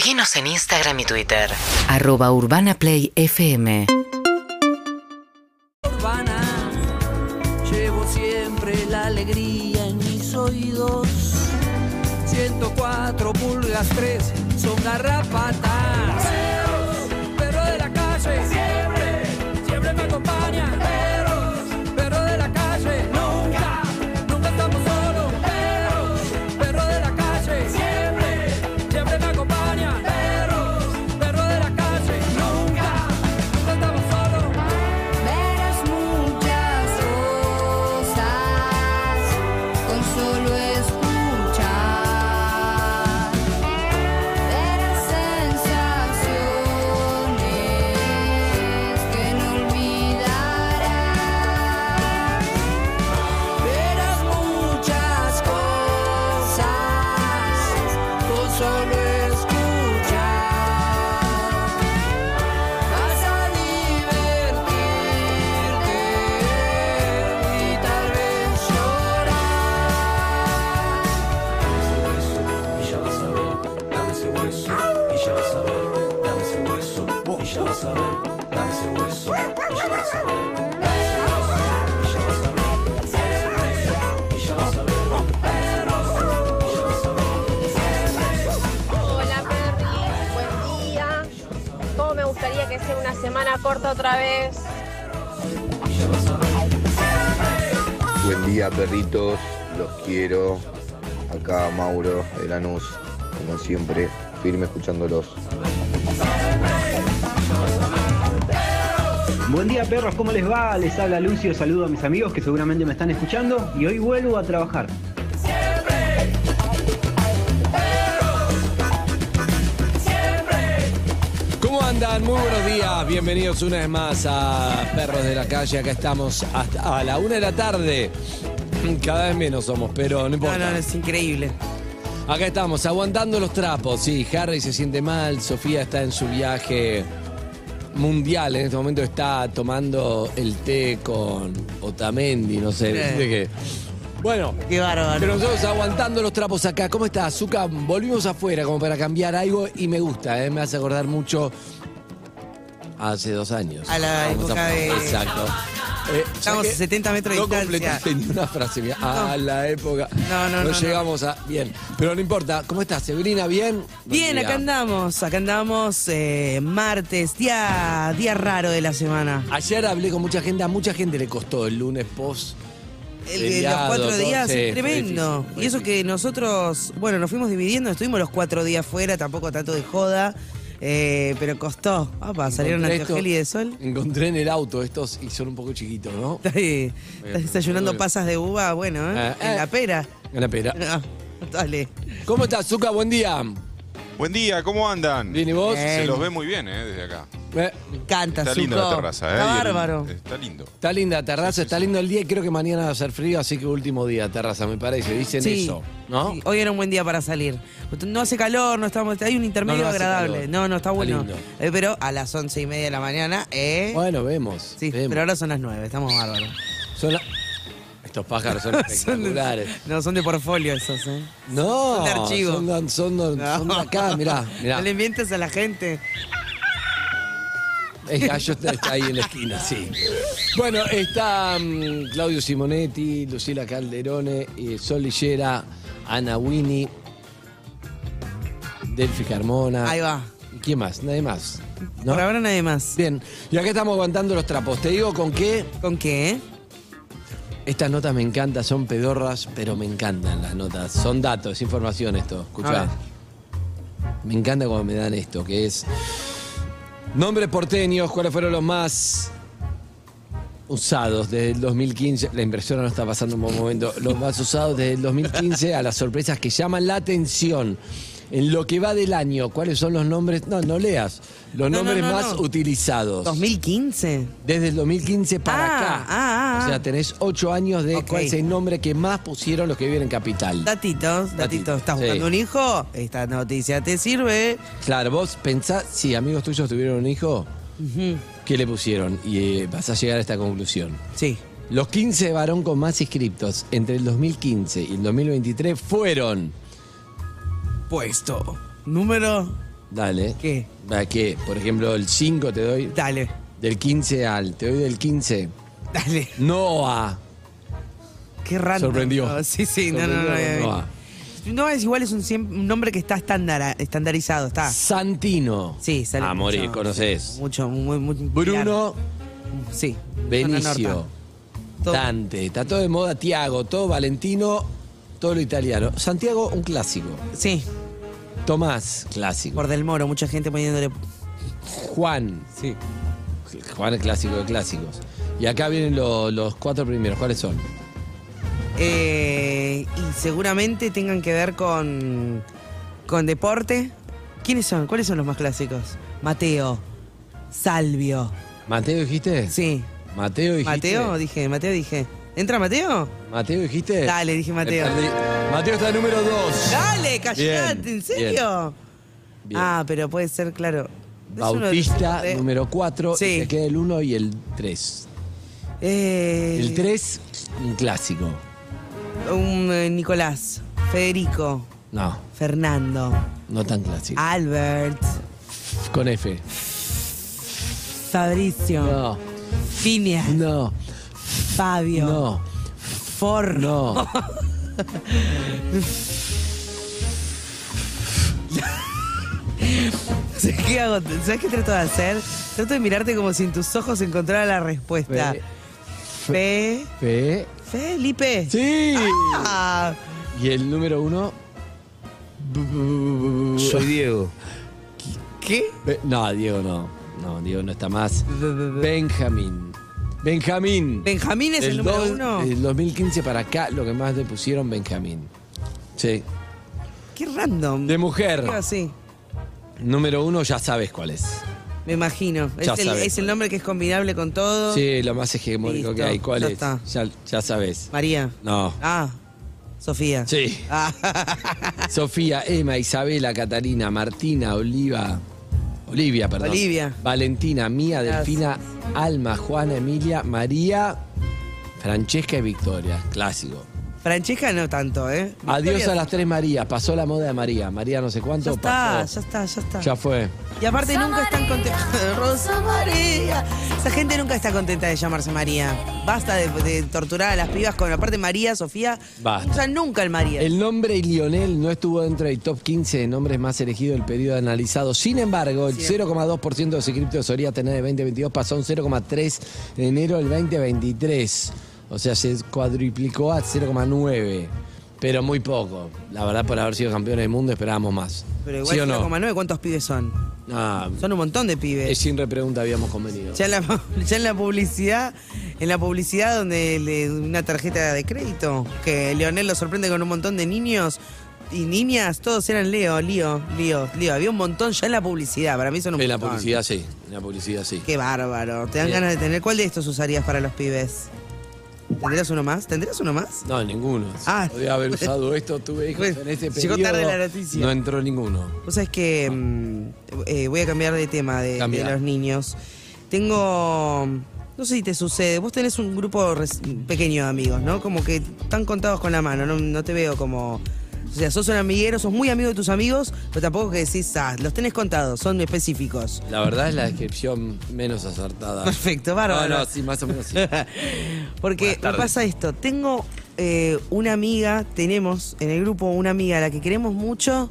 Seguinos en Instagram y Twitter. Arroba Urbana Play FM. urbana. Llevo siempre la alegría en mis oídos. 104 pulgas 3 son garrapatas. ¿Cómo me gustaría que sea una semana corta otra vez? Buen día, perritos. Los quiero. Acá Mauro de Lanús, como siempre, firme escuchándolos. Buen día perros, ¿cómo les va? Les habla Lucio, saludo a mis amigos que seguramente me están escuchando y hoy vuelvo a trabajar. Andan? Muy buenos días. Bienvenidos una vez más a Perros de la Calle. Acá estamos hasta a la una de la tarde. Cada vez menos somos, pero no importa. No, no, es increíble. Acá estamos, aguantando los trapos. Sí, Harry se siente mal. Sofía está en su viaje mundial. En este momento está tomando el té con Otamendi, no sé. ¿viste qué? Bueno, Qué bárbaro. pero nosotros aguantando los trapos acá. ¿Cómo estás, Zuka? Volvimos afuera como para cambiar algo y me gusta, ¿eh? me hace acordar mucho hace dos años. A la Vamos época de- Exacto. Eh, Estamos a 70 metros de no distancia. completaste ni una frase. A la época. No, no, no, no. llegamos a. Bien. Pero no importa. ¿Cómo estás, Severina? ¿Bien? Buen Bien, día. acá andamos, acá andamos, eh, martes, día, día raro de la semana. Ayer hablé con mucha gente. A mucha gente le costó el lunes post. El, los feriado, cuatro todo. días Sí, es fue tremendo. difícil, fue y eso que nosotros, bueno, nos fuimos dividiendo, estuvimos los cuatro días fuera, tampoco tanto de joda, eh, pero costó. Papá, salieron Encontré anteojel y de sol. Encontré en el auto estos y son un poco chiquitos, ¿no? Estás, eh, estás desayunando pasas de uva, bueno, ¿eh? Eh, en eh. la pera. En la pera. Ah, dale. ¿Cómo estás, Zuka? Buen día. Buen día, ¿cómo andan? Bien, ¿y vos? Bien. Se los ve muy bien, ¿eh? Desde acá. Eh, Me encanta, Está linda la terraza, ¿eh? Está Y el- bárbaro. Está lindo. Está linda la terraza, está lindo el día y creo que mañana va a ser frío, así que último día terraza, me parece. Dicen Sí, eso, ¿no? sí, hoy era un buen día para salir. No hace calor, no estamos, hay un intermedio No, no hace agradable. calor. No, no, está Está bueno. lindo. Eh, pero a las once y media de la mañana, ¿eh? Bueno, vemos. sí, vemos. pero ahora son las nueve, estamos bárbaros. Son la- Estos pájaros son Son de, espectaculares. no, son de portfolio esos, ¿eh? No, Son de archivo. Son, de- son de- son de acá, mirá, mirá. No le mientes a la gente. El gallo está, está ahí en la esquina, sí. Bueno, está mm, Claudio Simonetti, Lucila Calderone, eh, Sol Lillera, Ana Winnie, Delphi Carmona. Ahí va. ¿Y quién más? Nadie más. ¿no? Por ahora nadie más. Bien, y acá estamos aguantando los trapos. Te digo con qué. ¿Con qué? Estas notas me encantan, son pedorras, pero me encantan las notas. Son datos, es información esto. Escuchá. Me encanta cuando me dan esto, que es. Nombres porteños, ¿cuáles fueron los más usados desde el 2015? La impresora no está pasando un buen momento. Los más usados desde el 2015 a las sorpresas que llaman la atención. En lo que va del año, ¿cuáles son los nombres? No, no leas. Los No, no, nombres no, más no. utilizados. ¿2015? Desde el 2015 para Ah, acá. ah, ah, O sea, ah. tenés ocho años de Ok. cuál es el nombre que más pusieron los que viven en Capital. Datitos, datitos. ¿Estás Sí. buscando un hijo? Esta noticia te sirve. Claro, vos pensás, si amigos tuyos tuvieron un hijo. ¿qué le pusieron? Y eh, vas a llegar a esta conclusión. Sí. Los 15 varón con más inscriptos entre el 2015 y el 2023 fueron Puesto número Dale. ¿Qué? ¿A qué? Por ejemplo, el 5 te doy. Dale, Del 15 al. Te doy del 15. Dale. Noah. Qué raro. Sorprendió. Sí, sí, no, no, no. No. Noah. No, es igual, es un, siem- un nombre que está estándar, estandarizado, está. Santino. Sí, sale A morir, mucho, conoces. Mucho, muy, muy. Bruno Sí. Benicio. Todo. Dante. Está todo de moda. Tiago. Todo Valentino. Todo lo italiano. Santiago, un clásico. Sí, Tomás, clásico. por Del Moro, mucha gente poniéndole. Juan. Sí. Juan es clásico de clásicos. Y acá vienen lo- los cuatro primeros. ¿Cuáles son? Eh, y seguramente tengan que ver con, con deporte. ¿Quiénes son? ¿Cuáles son los más clásicos? Mateo, Salvio. ¿Mateo dijiste? Sí. ¿Mateo dijiste? Mateo, dije, Mateo dije. ¿Entra Mateo? ¿Mateo dijiste? Dale, dije Mateo. Me perdí. Mateo está número dos. Dale, callate, Bien, ¿en serio? Bien. Ah, pero puede ser, claro. Es uno de los Bautista, de- número 4. Sí. Y te queda el 1 y el 3. Eh, El 3, un clásico. Un eh, Nicolás, Federico, No, Fernando, no tan clásico. Albert, Con F. Fabricio, No, Phineas, no, Fabio, no, Forro. no. ¿Sabes qué hago? ¿Sabes qué trato de hacer? Trato de mirarte como si en tus ojos encontrara la respuesta. Fe. Fe. Felipe. Sí. Ah, Y el número 1. Soy Diego. ¿Qué? No, Diego no. No, Diego no está más. Benjamín. Benjamín. Benjamín es el número dos- uno. Del 2015 para acá, lo que más le pusieron Benjamín. Sí. Qué random. De mujer. Así. Número uno, ya sabes cuál es. Me imagino. Ya Es el, sabes es el cuál nombre que es combinable con todo. Sí, lo más hegemónico Listo, que hay. ¿Cuál ya es? está. Ya, ya sabes. María. No. Ah, Sofía. Sí. Ah, Sofía, Emma, Isabela, Catalina, Martina, Oliva. Olivia, perdón. Olivia. Valentina, Mía, Gracias. Delfina, Alma, Juana, Emilia, María, Francesca y Victoria. Clásico. Francesca no tanto, ¿eh? Adiós a las tres Marías. Pasó la moda de María. María no sé cuánto Ya está, pasó. ya está, ya está. Ya fue. Y aparte nunca están contentas. Rosa María. Esa gente nunca está contenta de llamarse María. Basta de, de torturar a las pibas con aparte María, Sofía. Basta. Usan nunca el María. El nombre Lionel no estuvo dentro del top 15 de nombres más elegidos del periodo analizado. Sin embargo, el 0,2% de ese cripto solía tener de 2022 pasó a un 0,3 en enero del 2023. O sea, se cuadruplicó a 0,9. Pero muy poco. La verdad, por haber sido campeones del mundo esperábamos más. Pero igual ¿Sí o no? 0,9, ¿cuántos pibes son? Ah, Son un montón de pibes. es sin repregunta habíamos convenido. Ya en, la, ya en la publicidad, en la publicidad donde le una tarjeta de crédito, que Leonel lo sorprende con un montón de niños y niñas, todos eran Leo, Lío, Lío, Lío. Había un montón ya en la publicidad, para mí son un En la montón. publicidad sí. En la publicidad sí. Qué bárbaro. Te dan Bien. ganas de tener. ¿Cuál de estos usarías para los pibes? ¿Tendrías uno más? ¿Tendrías uno más? No, ninguno. Ah. Podría haber usado esto, tuve hijos en ese llegó periodo. tarde la noticia. No entró ninguno. Vos sabés que mm, eh, voy a cambiar de tema de, los niños. Tengo. No sé si te sucede. Vos tenés un grupo pequeño de amigos, ¿no? Como que están contados con la mano. No, no te veo como. O sea, sos un amiguero, sos muy amigo de tus amigos, pero tampoco que decís, ah, los tenés contados, son específicos. La verdad es la descripción menos acertada. Perfecto, bárbaro. No, no, sí, más o menos sí. Porque me pasa esto, tengo eh, una amiga, tenemos en el grupo una amiga a la que queremos mucho,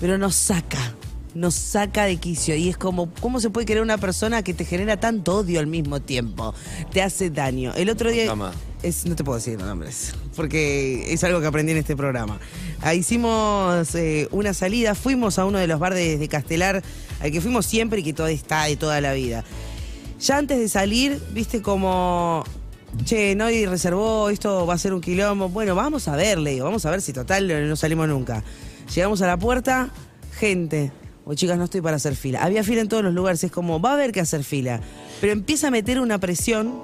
pero nos saca, nos saca de quicio. Y es como, ¿cómo se puede querer una persona que te genera tanto odio al mismo tiempo? Te hace daño. El otro día... Es, no te puedo decir los nombres, porque es algo que aprendí en este programa. Ah, hicimos eh, una salida, fuimos a uno de los bares de Castelar, al que fuimos siempre y que todo está de toda la vida. Ya antes de salir, viste como, che, no y reservó, esto va a ser un quilombo. Bueno, vamos a ver, le digo, vamos a ver si total no salimos nunca. Llegamos a la puerta, gente. O chicas, no estoy para hacer fila. Había fila en todos los lugares, es como, va a haber que hacer fila. Pero empieza a meter una presión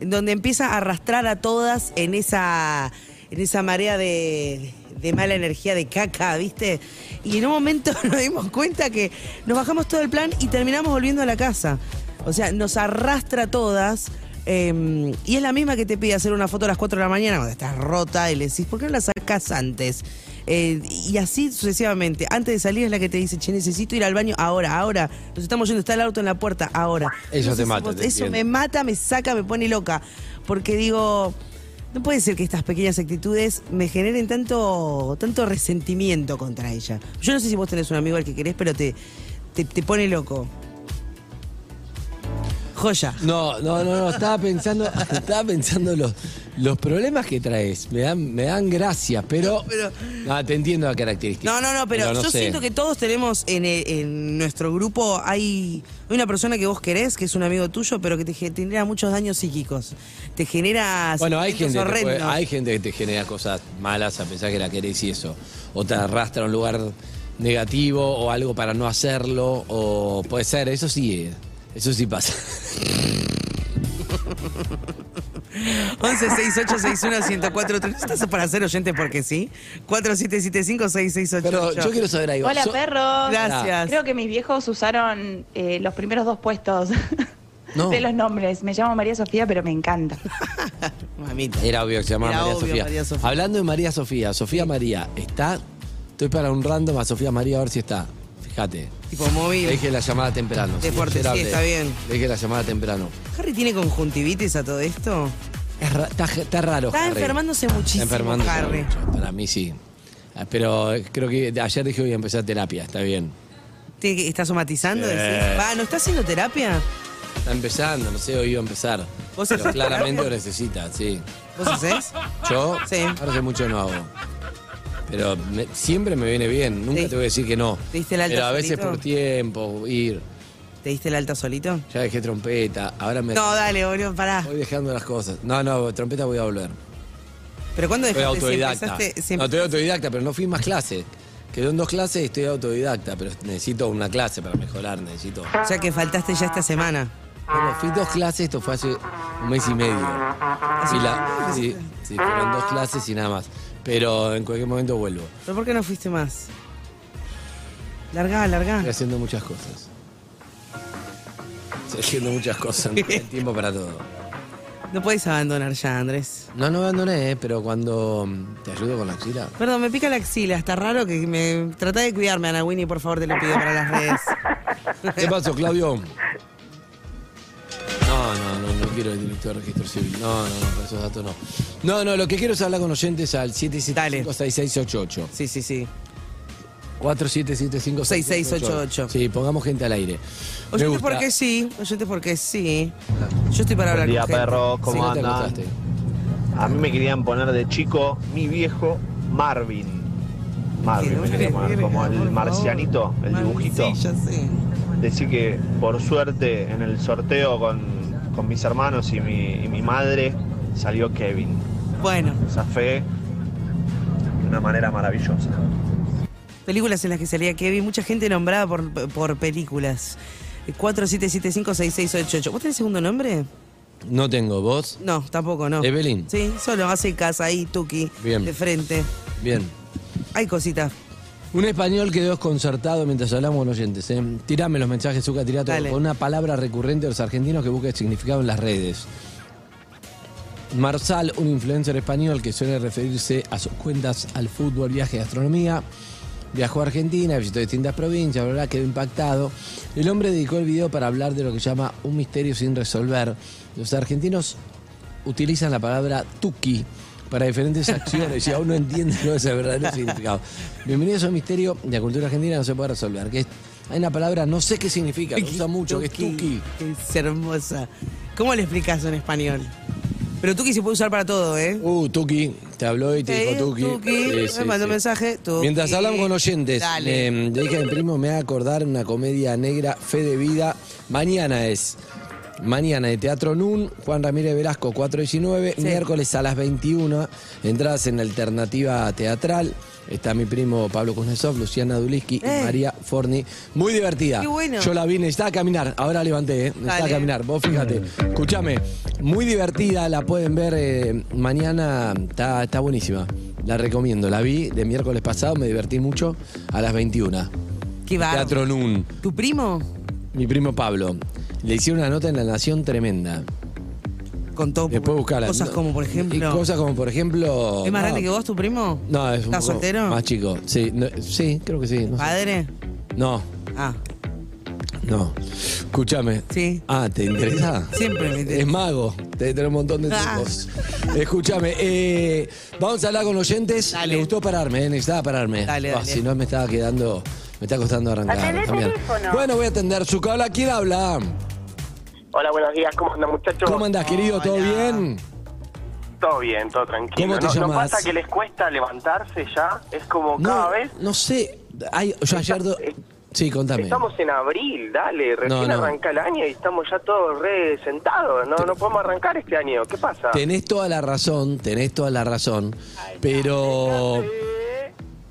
en donde empieza a arrastrar a todas en esa, en esa marea de, mala energía, de caca, ¿viste? Y en un momento nos dimos cuenta que nos bajamos todo el plan y terminamos volviendo a la casa. O sea, nos arrastra a todas. eh, y es la misma que te pide hacer una foto a las 4 de la mañana cuando estás rota y le decís, ¿por qué no la sacas antes? Eh, y así sucesivamente. Antes de salir es la que te dice, che, necesito ir al baño ahora, ahora. Nos estamos yendo, está el auto en la puerta, ahora. Eso No te si mata, vos- te Eso me mata, me saca, me pone loca. Porque digo, no puede ser que estas pequeñas actitudes me generen tanto, tanto resentimiento contra ella. Yo no sé si vos tenés un amigo al que querés, pero te, te, te pone loco. Joya. No, no, no, no, estaba pensando, estaba pensando los, los problemas que traes. Me dan, me dan gracia, pero. Pero- No, te entiendo la característica. No, no, no, pero, no yo sé. siento que todos tenemos en, el- en nuestro grupo, hay una persona que vos querés, que es un amigo tuyo, pero que te ge- genera muchos daños psíquicos. Te genera Bueno, hay gente, que puede- hay gente que te genera cosas malas a pensar que la querés y eso. O te arrastra a un lugar negativo o algo para no hacerlo. O puede ser, eso sí, eh, eso sí pasa. 11 68 61 1043 ¿Estás para ser oyente porque sí? 4775 6688 Pero yo quiero saber algo. Hola So- perros. Gracias. Creo que mis viejos usaron eh, los primeros dos puestos No. de los nombres. Me llamo María Sofía, pero me encanta. Mamita. Era obvio que se llamaba Era María, obvio, Sofía. María Sofía. Hablando de María Sofía, Sofía María, ¿está? Estoy para un random a Sofía María a ver si está. Fíjate. Tipo móvil. Deje la llamada temprano. Deporte, sí, está bien. Deje la llamada temprano. ¿Harry tiene conjuntivitis a todo esto? Es ra- está, está raro. Está Harry. enfermándose Está muchísimo, enfermándose Harry. mucho. Para mí sí. Ah, Pero eh, creo que ayer dije voy a empezar terapia, está bien. ¿Tiene que- ¿Está somatizando? Decís? Va, ¿no está haciendo terapia? Está empezando, no sé, hoy iba a empezar. ¿Vos Pero haces claramente lo necesita, sí. ¿Vos hacés? Yo Sí. ahora hace mucho no hago. Pero me- siempre me viene bien, nunca te voy a decir que no. ¿Te diste el alta Pero a veces solito? por tiempo, ir. ¿Te diste el alta solito? Ya dejé trompeta, ahora me No, dale, boludo, pará. voy dejando las cosas. No, no, trompeta voy a volver. ¿Pero cuándo Soy dejaste? Si autodidacta. empezaste- si No, estoy autodidacta, pero no fui más clases. Quedó en dos clases y estoy autodidacta, pero necesito una clase para mejorar, necesito. O sea que faltaste ya esta semana. Bueno, fui dos clases, esto fue hace un mes y medio. Sí, la- sí, sí, fueron dos clases y nada más. Pero en cualquier momento vuelvo. ¿Pero por qué no fuiste más? Largá, largá. Estoy haciendo muchas cosas. Estoy haciendo muchas cosas, no hay tiempo para todo. No podés abandonar ya, Andrés. No, no abandoné, ¿eh? pero cuando mm, te ayudo con la axila. Perdón, me pica la axila. Está raro que me... Trata de cuidarme, Ana Winnie, por favor, te lo pido para las redes. ¿Qué pasó, Claudio? No, no, no, no quiero el director de registro civil. No, no, no, para esos datos no. No, no, lo que quiero es hablar con oyentes al 775-6688. Sí, sí, sí. 4775 6688. Sí, pongamos gente al aire. Oyente porque sí, oyente porque sí. Yo estoy para hablar Buen día, con gente. perros, ¿cómo Sí, andan? A mí me querían poner de chico mi viejo Marvin. Marvin me querían poner como el marcianito, el dibujito. Sí, ya sé. Decir que por suerte en el sorteo con, con mis hermanos y mi, y mi madre salió Kevin. Bueno, Zafé de una manera maravillosa. películas en las que salía Kevin, mucha gente nombrada por, por películas. 47756688. ¿Vos tenés segundo nombre? No tengo voz. No, tampoco, no. Evelyn. Sí, solo hace casa ahí, Tuki. Bien. De frente. Bien. Hay cositas. Un español quedó desconcertado mientras hablamos con oyentes. ¿eh? Tirame los mensajes, Zucca, tirá todo. Dale. Con una palabra recurrente de los argentinos que busca el significado en las redes. Marsal, un influencer español que suele referirse a sus cuentas al fútbol, viaje y gastronomía. Viajó a Argentina, visitó distintas provincias, bla, bla, quedó impactado. El hombre dedicó el video para hablar de lo que llama un misterio sin resolver. Los argentinos utilizan la palabra tuki para diferentes acciones y aún no entienden cuál es el verdadero significado. Bienvenidos a un misterio de la cultura argentina que no se puede resolver. Que es- hay una palabra, no sé qué significa, lo usa mucho, que es tuki. Es hermosa. ¿Cómo le explicas en español? Pero Tuki se puede usar para todo, ¿eh? Uh, Tuki, te habló y te Sí, dijo Tuki. Tuki, Sí, sí, me mandó un mensaje. Tuki. Mientras hablamos con oyentes, Dale. eh, le dije a mi primo, me va a acordar una comedia negra, Fe de Vida. Mañana es. Mañana de Teatro NUN, Juan Ramírez Velasco 419, Sí. miércoles a las 21, entradas en Alternativa Teatral. Está mi primo Pablo Kuznetsov, Luciana Duliski Eh. y María Forni. Muy divertida. Qué bueno. Yo la vi, necesitaba caminar. Ahora levanté, ¿eh? Necesitaba Dale. caminar. Vos fíjate. Escúchame. Muy divertida, la pueden ver eh, mañana. Está, está buenísima. La recomiendo. La vi de miércoles pasado, me divertí mucho a las 21. Qué bárbaro. Teatro NUN. ¿Tu primo? Mi primo Pablo. Le hicieron una nota en La Nación tremenda. Contó Después buscala. cosas No, como, por ejemplo. y Cosas como, por ejemplo. ¿Es más no, grande que vos, tu primo? No, es un ¿Estás poco soltero? Más chico. Sí, no, sí, creo que sí. No, sé. ¿Padre? no, Ah, no. Escúchame. Sí. Ah, ¿te interesa? siempre me interesa. Es mago, debe tener un montón de Ah. trucos. Escúchame, eh, vamos a hablar con oyentes. Dale. Me gustó pararme, eh, necesitaba pararme. Dale, Ah, dale. Si no, me estaba quedando, me está costando arrancar. Atendé también. teléfono. Bueno, voy a atender su habla. ¿Quién habla? Hola, buenos días. ¿Cómo andan, muchachos? ¿Cómo andás, querido? ¿Todo Hola. bien? Todo bien, todo tranquilo. ¿Cómo te ¿No, ¿No pasa que les cuesta levantarse ya? Es como cada vez... no sé. Ay, yo ayer... do- eh, Sí, contame. Estamos en abril, dale, recién No, no. arranca el año y estamos ya todos re sentados. No, no podemos arrancar este año. ¿Qué pasa? Tenés toda la razón, tenés toda la razón, pero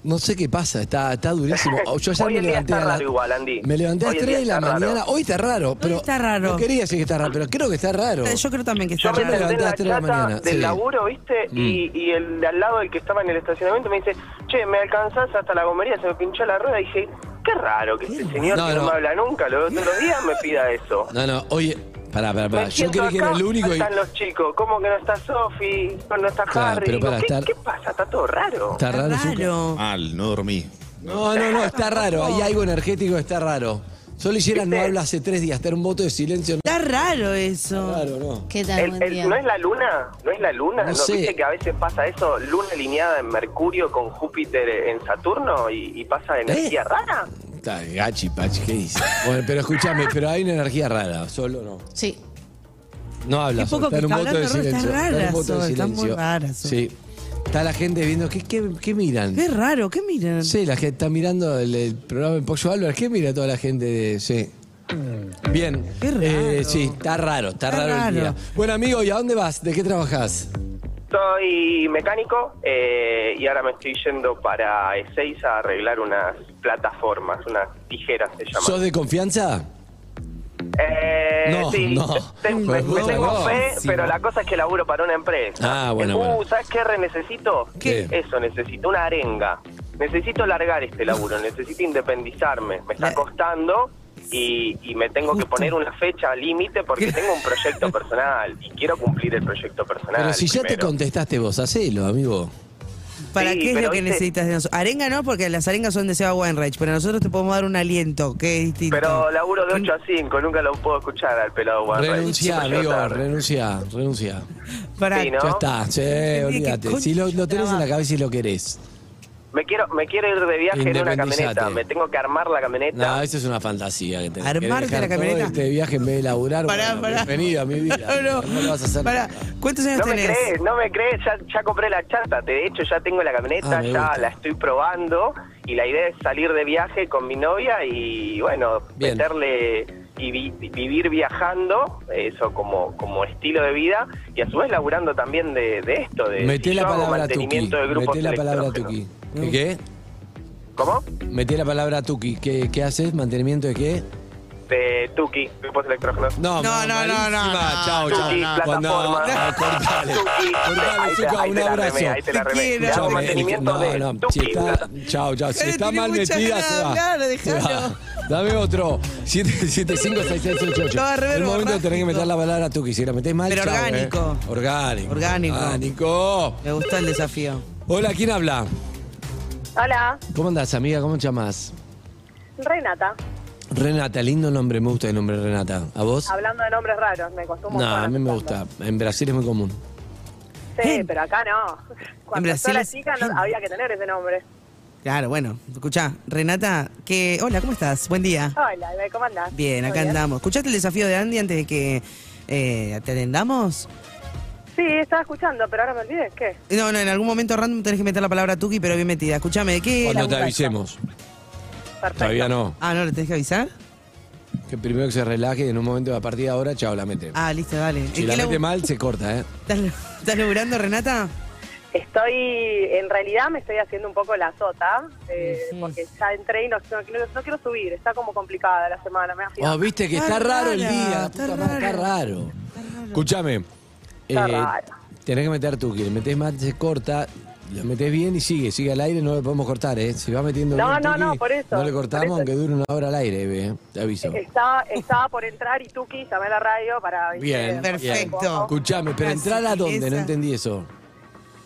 no sé qué pasa, está, está durísimo. Yo ayer Hoy me día levanté está a la- raro igual, Andy. Me levanté a Hoy las en 3 de día la está raro. mañana. Hoy está raro, pero está raro. no quería decir que está raro, pero creo que está raro. Yo creo también que está Yo me raro. levanté a la las tres de la chata mañana, del sí. laburo, ¿viste? Y, y el de al lado, el que estaba en el estacionamiento, me dice, che, ¿me alcanzás hasta la gomería? Se me pinchó la rueda y dije, qué raro que este señor No, que no, no. me habla nunca, los los días me pida eso. No, no, oye, pará, pará, pará. Me Yo creí que era el único y... están los chicos, ¿cómo que no está Sofi? No está Claro, Harry. pero para ¿qué, estar- qué pasa? Está todo raro. Está raro, Zucca. Raro. Mal, no dormí. No, no, no, está raro. Hay algo energético que está raro. Solo hiciera no habla hace tres días, está en un voto de silencio. No, Está raro eso. raro, no. ¿Qué tal? El- Buen el- día. ¿No es la luna? ¿No es la luna? No ¿No, sé. ¿Viste que a veces pasa eso? Luna alineada en Mercurio con Júpiter en Saturno y, y pasa energía rara. Está gachi, pachi, ¿qué dice? Bueno, pero escúchame, pero hay una energía rara, solo no. Sí. No habla, Qué Sol, poco está en un que voto de está silencio. está en un voto de Sol, está muy silencio. rara, Sol. Sí. Está la gente viendo, ¿qué, qué, qué miran? Qué raro, ¿qué miran? Sí, la gente está mirando el, el programa de Pollo Álvarez. ¿Qué mira toda la gente? De, sí. Bien. Qué raro. Eh, sí, está raro, está, Está raro, el raro. día. Bueno, amigo, ¿y a dónde vas? ¿De qué trabajas? Soy mecánico eh, y ahora me estoy yendo para Ezeiza a arreglar unas plataformas, unas tijeras se llaman. ¿Sos de confianza? Eh, No, sí, no. te- me, Pues me tengo no. fe, Sí, pero no. la cosa es que laburo para una empresa. Ah, bueno, uh, bueno. ¿sabes qué re necesito? ¿Qué? Eso, necesito una arenga. Necesito largar este laburo, necesito independizarme. Me está La- costando y, y me tengo que poner una fecha límite porque ¿Qué? tengo un proyecto personal y quiero cumplir el proyecto personal. Pero si ya te contestaste vos, hacelo, amigo. ¿Para Sí, qué es lo que necesitas de nosotros? Arenga no, porque las arengas son de Seba Weinreich, pero nosotros te podemos dar un aliento, que es distinto. Pero laburo de 8 a 5, nunca lo puedo escuchar al pelado Rey. Renuncia, amigo, renuncia, renuncia. Pará, Sí, ¿no? Ya está, sí, olvídate. Si lo, lo tenés en la cabeza y lo querés. Me quiero, me quiero ir de viaje en una camioneta. Me tengo que armar la camioneta. No, eso es una fantasía que tenés. Armarte la camioneta. Este viaje en vez de laburar. Pará, bueno, pará. Bienvenido a mi vida. No, No lo vas a hacer. Pará, ¿cuántos años No me crees, no me crees, ya, ya compré la chata, de hecho ya tengo la camioneta, Ah, ya la estoy probando y la idea es salir de viaje con mi novia y bueno, Bien. meterle y vi- vivir viajando, eso como, como estilo de vida y a su vez laburando también de, de esto, de Meté si la palabra tuki. mantenimiento de grupos Meté la palabra tuki. ¿Qué? ¿Qué? ¿Cómo? Meté la palabra tuki. ¿Qué, qué haces? ¿Mantenimiento de qué? De Tuki, grupos electrógenos. No, No, no, no, no, no. Chao, chao. Tuki, Cuando- plataforma. Cortale. Cortale, ahí te- Zucca, ahí un abrazo. ahí te la remé. Escuchame, mantenimiento no, de no, Tuki. si está, chao, chao, si Dale, está mal metida, se va. Se dejalo. Dame otro. 775-6688. Estaba re Es el momento de tener que meter la palabra tuki. Si la metés mal, Pero chao, eh. orgánico. Orgánico. Orgánico. Orgánico. Me gustó el desafío. Hola, ¿quién habla? Hola, ¿Cómo andás, amiga? ¿Cómo te llamas? Renata. Renata, lindo nombre, me gusta el nombre Renata. ¿A vos? Hablando de nombres raros, me costó un No, a mí me gusta. En Brasil es muy común. Sí, pero acá no. Cuando Brasil yo era es- chica no, había que tener ese nombre. Claro, bueno, escuchá, Renata, que. Hola, ¿cómo estás? Buen día. Hola, ¿cómo andás? Bien, ¿Todo acá andamos. ¿Escuchaste el desafío de Andy antes de que eh, te atendamos? Sí, estaba escuchando, pero ahora me olvidé. ¿Qué? No, no, en algún momento random tenés que meter la palabra Tuki, pero bien metida. Escúchame, ¿de qué? Cuando te avisemos. Perfecto. Todavía no. Ah, ¿no le tenés que avisar? Que primero que se relaje y en un momento a partir de ahora, chao, la mete. Ah, listo, dale. si ¿En la mete mal, se corta, ¿eh? ¿Estás, estás laburando, Renata? Estoy, en realidad me estoy haciendo un poco la sota, eh, porque ya entré y no, no, no- no quiero subir, está como complicada la semana, me Oh, viste que está, Está raro el día. está puta madre, Está raro. Escúchame. Eh, tenés que meter tu le metés mal, se corta. La metés bien y sigue, sigue al aire, no le podemos cortar, ¿eh? Si va metiendo No, bien, no, Tuki, no, por eso, No le cortamos aunque dure una hora al aire, Eve, te aviso. Estaba, estaba por entrar y Tuki llamé a la radio para... Bien, Perfecto. Escuchame, pero entrar a dónde, no entendí eso.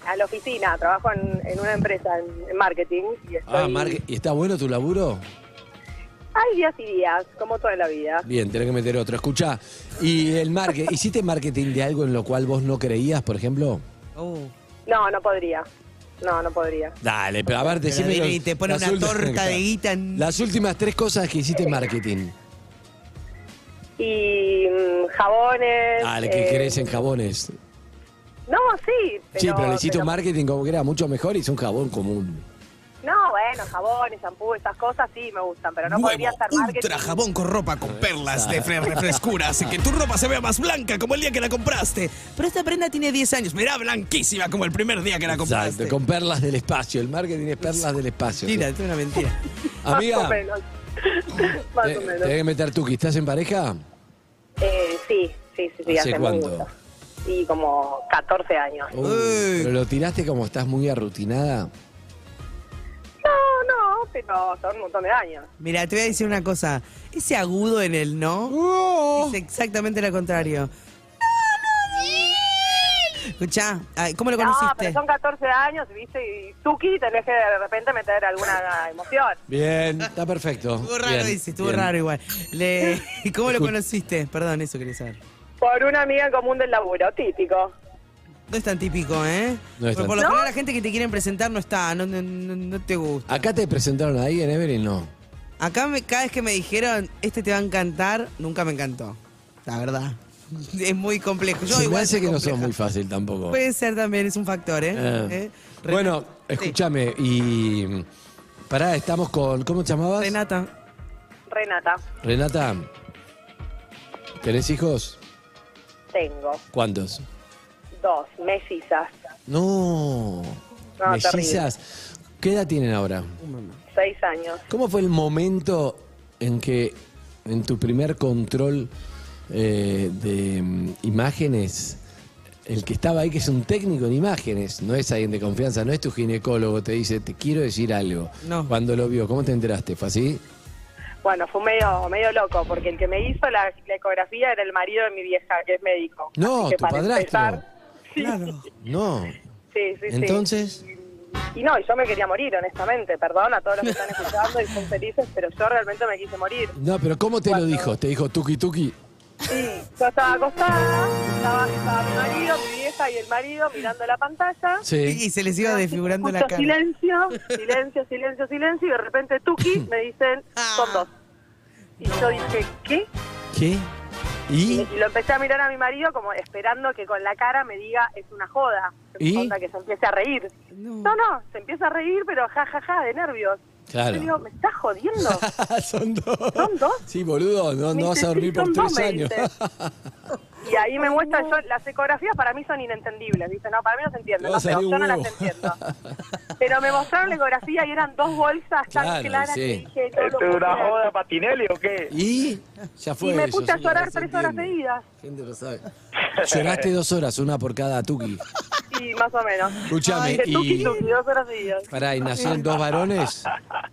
A la oficina, trabajo en, en una empresa en, en marketing y estoy... Ah, Marque, ¿y está bueno tu laburo? Hay días y días, como toda la vida. Bien, tenés que meter otro. Escucha, ¿y el marketing? ¿Hiciste marketing de algo en lo cual vos no creías, por ejemplo? Oh. No, no podría. No, no podría. Dale, pero a ver, Pero decime. viene los- y te pone las una últimas- torta de guita en- Las últimas tres cosas que hiciste en marketing. Y mm, jabones... Dale, ¿qué eh, querés en jabones? No, sí, pero... sí, pero le hiciste pero- un marketing como que era mucho mejor y hizo un jabón común. No, bueno, jabones, shampoo, esas cosas sí me gustan, pero no podría hacer marketing. Ultra jabón con ropa con perlas de fre- refrescura, así que tu ropa se vea más blanca como el día que la compraste. Pero esta prenda tiene 10 años, mirá, blanquísima como el primer día que la compraste. Exacto, con perlas del espacio. El marketing es perlas del espacio. Mentira, es una mentira. Más o Amiga, menos. Más te- o menos. tenés que meter tú, que ¿estás en pareja? Eh, sí, sí, sí, sí, ¿Hace hace cuánto? mucho. Y como 14 años. Pero lo tiraste como estás muy arrutinada. No, no, pero son un montón de años. Mira, te voy a decir una cosa. Ese agudo en el no es exactamente lo contrario. Escucha, ¿cómo lo No, conociste? pero son 14 años, ¿viste? Y Tuki tenés que de repente meter alguna emoción. Bien, está perfecto. Estuvo raro, Bien, dice, estuvo bien. raro igual. Le- ¿Cómo lo conociste? Perdón, eso quería saber. Por una amiga en común del laburo, típico. No es tan típico, ¿eh? No es por, tan- por lo ¿No? general la gente que te quieren presentar no está, no, no, no- no te gusta. ¿Acá te presentaron ahí en Everin? No. Acá me- cada vez que me dijeron, este te va a encantar, nunca me encantó. La verdad. Es muy complejo. Yo Se me igual hace soy que no sos compleja. muy fácil tampoco. Puede ser también, es un factor, ¿eh? Eh. ¿Eh? Bueno, escúchame, y. Pará, estamos con. ¿Cómo te llamabas? Renata. Renata, Renata. ¿Tenés hijos? tengo ¿Cuántos? Dos mellizas, No. No, Mellizas. ¿Qué edad tienen ahora? seis años. ¿Cómo fue el momento en que en tu primer control eh, de mm, imágenes, el que estaba ahí, que es un técnico en imágenes, no es alguien de confianza, no es tu ginecólogo, te dice, te quiero decir algo. No. Cuando lo vio, ¿cómo te enteraste? ¿Fue así? Bueno, fue medio, medio loco, porque el que me hizo la, la ecografía era el marido de mi vieja, que es médico. No, Así que tu para padrastro. empezar- Claro. No. Sí, sí, sí. Entonces, Y no, y yo me quería morir, honestamente. Perdón a todos los que están escuchando y son felices, pero yo realmente me quise morir. no, pero ¿cómo te lo dijo? ¿Te dijo tuki tuki? Sí, yo estaba acostada, estaba, estaba mi marido, mi vieja y el marido mirando la pantalla. Sí. Y se les iba desfigurando la cara. silencio, silencio, silencio, silencio, y de repente Tuki me dicen, son dos. Y yo dije, ¿qué? ¿Qué? ¿Y? Y lo empecé a mirar a mi marido como esperando que con la cara me diga, es una joda. ¿Y? Onda que se empiece a reír. No, no, se empieza a reír, pero ja, ja, ja, de nervios. Claro. Yo digo, ¿me estás jodiendo? Son dos. ¿Son dos? Sí, boludo, no, no vas a dormir por dos, tres me años. dice. Y ahí me muestra, yo, las ecografías para mí son inentendibles, ¿viste? No, para mí no se entiende, no sé, yo no las entiendo. Pero me mostraron la ecografía y eran dos bolsas tan Claro, claras sí. que dije, no ¿Esto es una joda Patinelli o qué? ¿Y? Ya fue Y me puse a llorar tres horas seguidas. Gente lo sabe. Lloraste dos horas, una por cada tuki. Sí, más o menos. Escúchame, tuki, y- tuki, dos horas seguidas. Pará, ¿y nacieron dos varones?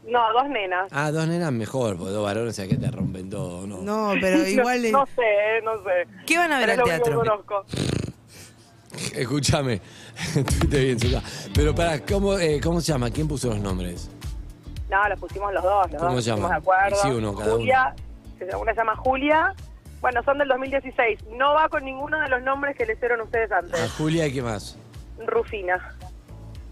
No, dos nenas. Ah, dos nenas mejor, porque dos varones, o sea que te rompen todo, ¿no? No, pero igual. es- No, sé, eh, no sé. ¿Qué van a ver Pero al lo único teatro? conozco. Escúchame, estuviste bien, Zucca. Pero pará, ¿cómo, eh, ¿cómo se llama? ¿Quién puso los nombres? No, los pusimos los dos, los ¿Cómo dos se llama? de acuerdo. Sí, uno, cada Julia, se- una se llama Julia. Bueno, son del 2016. No va con ninguno de los nombres que le hicieron ustedes antes. A Julia y qué más. Rufina.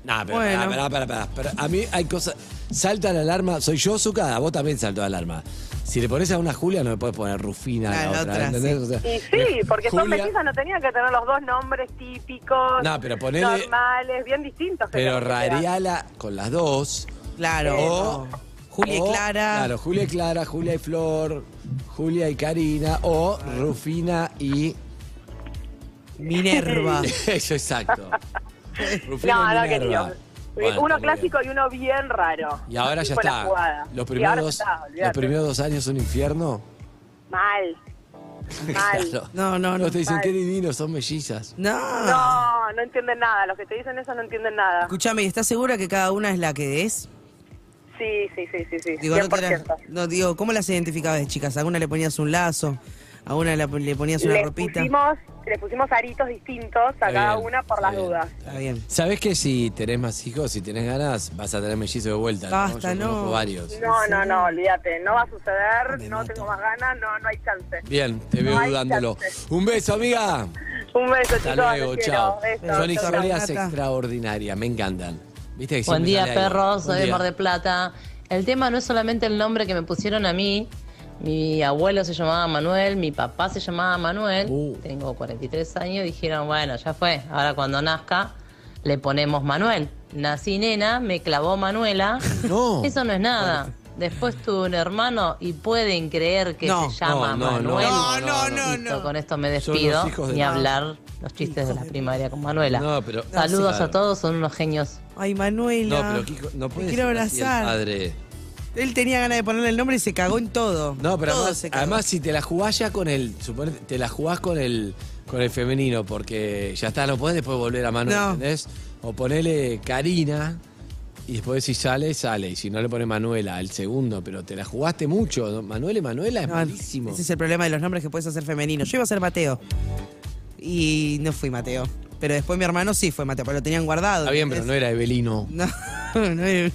No, pero Bueno. pará, pará, pará, pará. A mí hay cosas. Salta la alarma. Soy yo, Zucca, a vos también saltó la alarma. Si le pones a una Julia, no me puedes poner Rufina a la otra. otra, ¿entendés? sí. O sea, Y sí, porque son Julia- mellizas, no tenían que tener los dos nombres típicos, No, pero ponele- normales, bien distintos. Pero. Rariala con las dos. Claro. O, Julia y o- Clara. Claro, Julia y Clara, Julia y Flor, Julia y Karina. O Rufina y. Minerva. Eso, exacto. Rufina No, no, Minerva. querido. Bueno, uno clásico y uno bien raro. Y ahora ya está. Los primeros, está, los primeros dos años un infierno. Mal. Mal. Claro. No, no, no. te dicen Mal. qué divinos, son mellizas. No. No, no entienden nada. Los que te dicen eso no entienden nada. Escúchame, ¿estás segura que cada una es la que es? Sí, sí, sí, sí, sí. Digo, no, te la- 100%. no, digo, ¿cómo las identificabas de chicas? ¿A una le ponías un lazo? ¿A una le ponías una ropita? pusimos, le pusimos aritos distintos a Está cada bien, una por las bien. dudas. Está bien. ¿Sabés que si tenés más hijos, si tenés ganas, vas a tener mellizos de vuelta? Basta, Yo conozco no. varios. No, no, no, olvídate. No va a suceder. No tengo más ganas. No, no hay chance. Bien, te veo No dudándolo. chance. Un beso, amiga. Un beso, Hasta chicos. luego, chao. Besos, Son historias extraordinarias, me encantan. ¿Viste que Buen día, perros. Soy de. Mar de Plata. El tema no es solamente el nombre que me pusieron a mí. Mi abuelo se llamaba Manuel, mi papá se llamaba Manuel. Uh. Tengo 43 años. Dijeron, bueno, ya fue. Ahora cuando nazca, le ponemos Manuel. Nací nena, me clavó Manuela. No. Eso no es nada. Después tuve un hermano y pueden creer que No, se llama no, no, Manuel. no, no, no, Listo, con esto me despido. de Ni la- hablar los chistes de la primaria con Manuela. No, pero. Saludos Claro. a todos, son unos genios. Ay, Manuela. No, pero Kiko, no Te puede quiero ser así el abrazar. padre. Él tenía ganas de ponerle el nombre y se cagó en todo. No, pero Todo además, se cagó. además si te la jugás ya con el, suponete, te la jugás con el, con el femenino, porque ya está, no podés después volver a Manuel, No. ¿entendés? O ponele Karina y después si sale, sale. Y si no le pone Manuela al segundo, pero te la jugaste mucho. Manuel y Manuela es No, malísimo. Ese es el problema de los nombres que puedes hacer femeninos. Yo iba a ser Mateo. Y no fui Mateo. Pero después mi hermano sí fue Mateo, pero lo tenían guardado. Está bien, pero no era Evelino. No, no, es-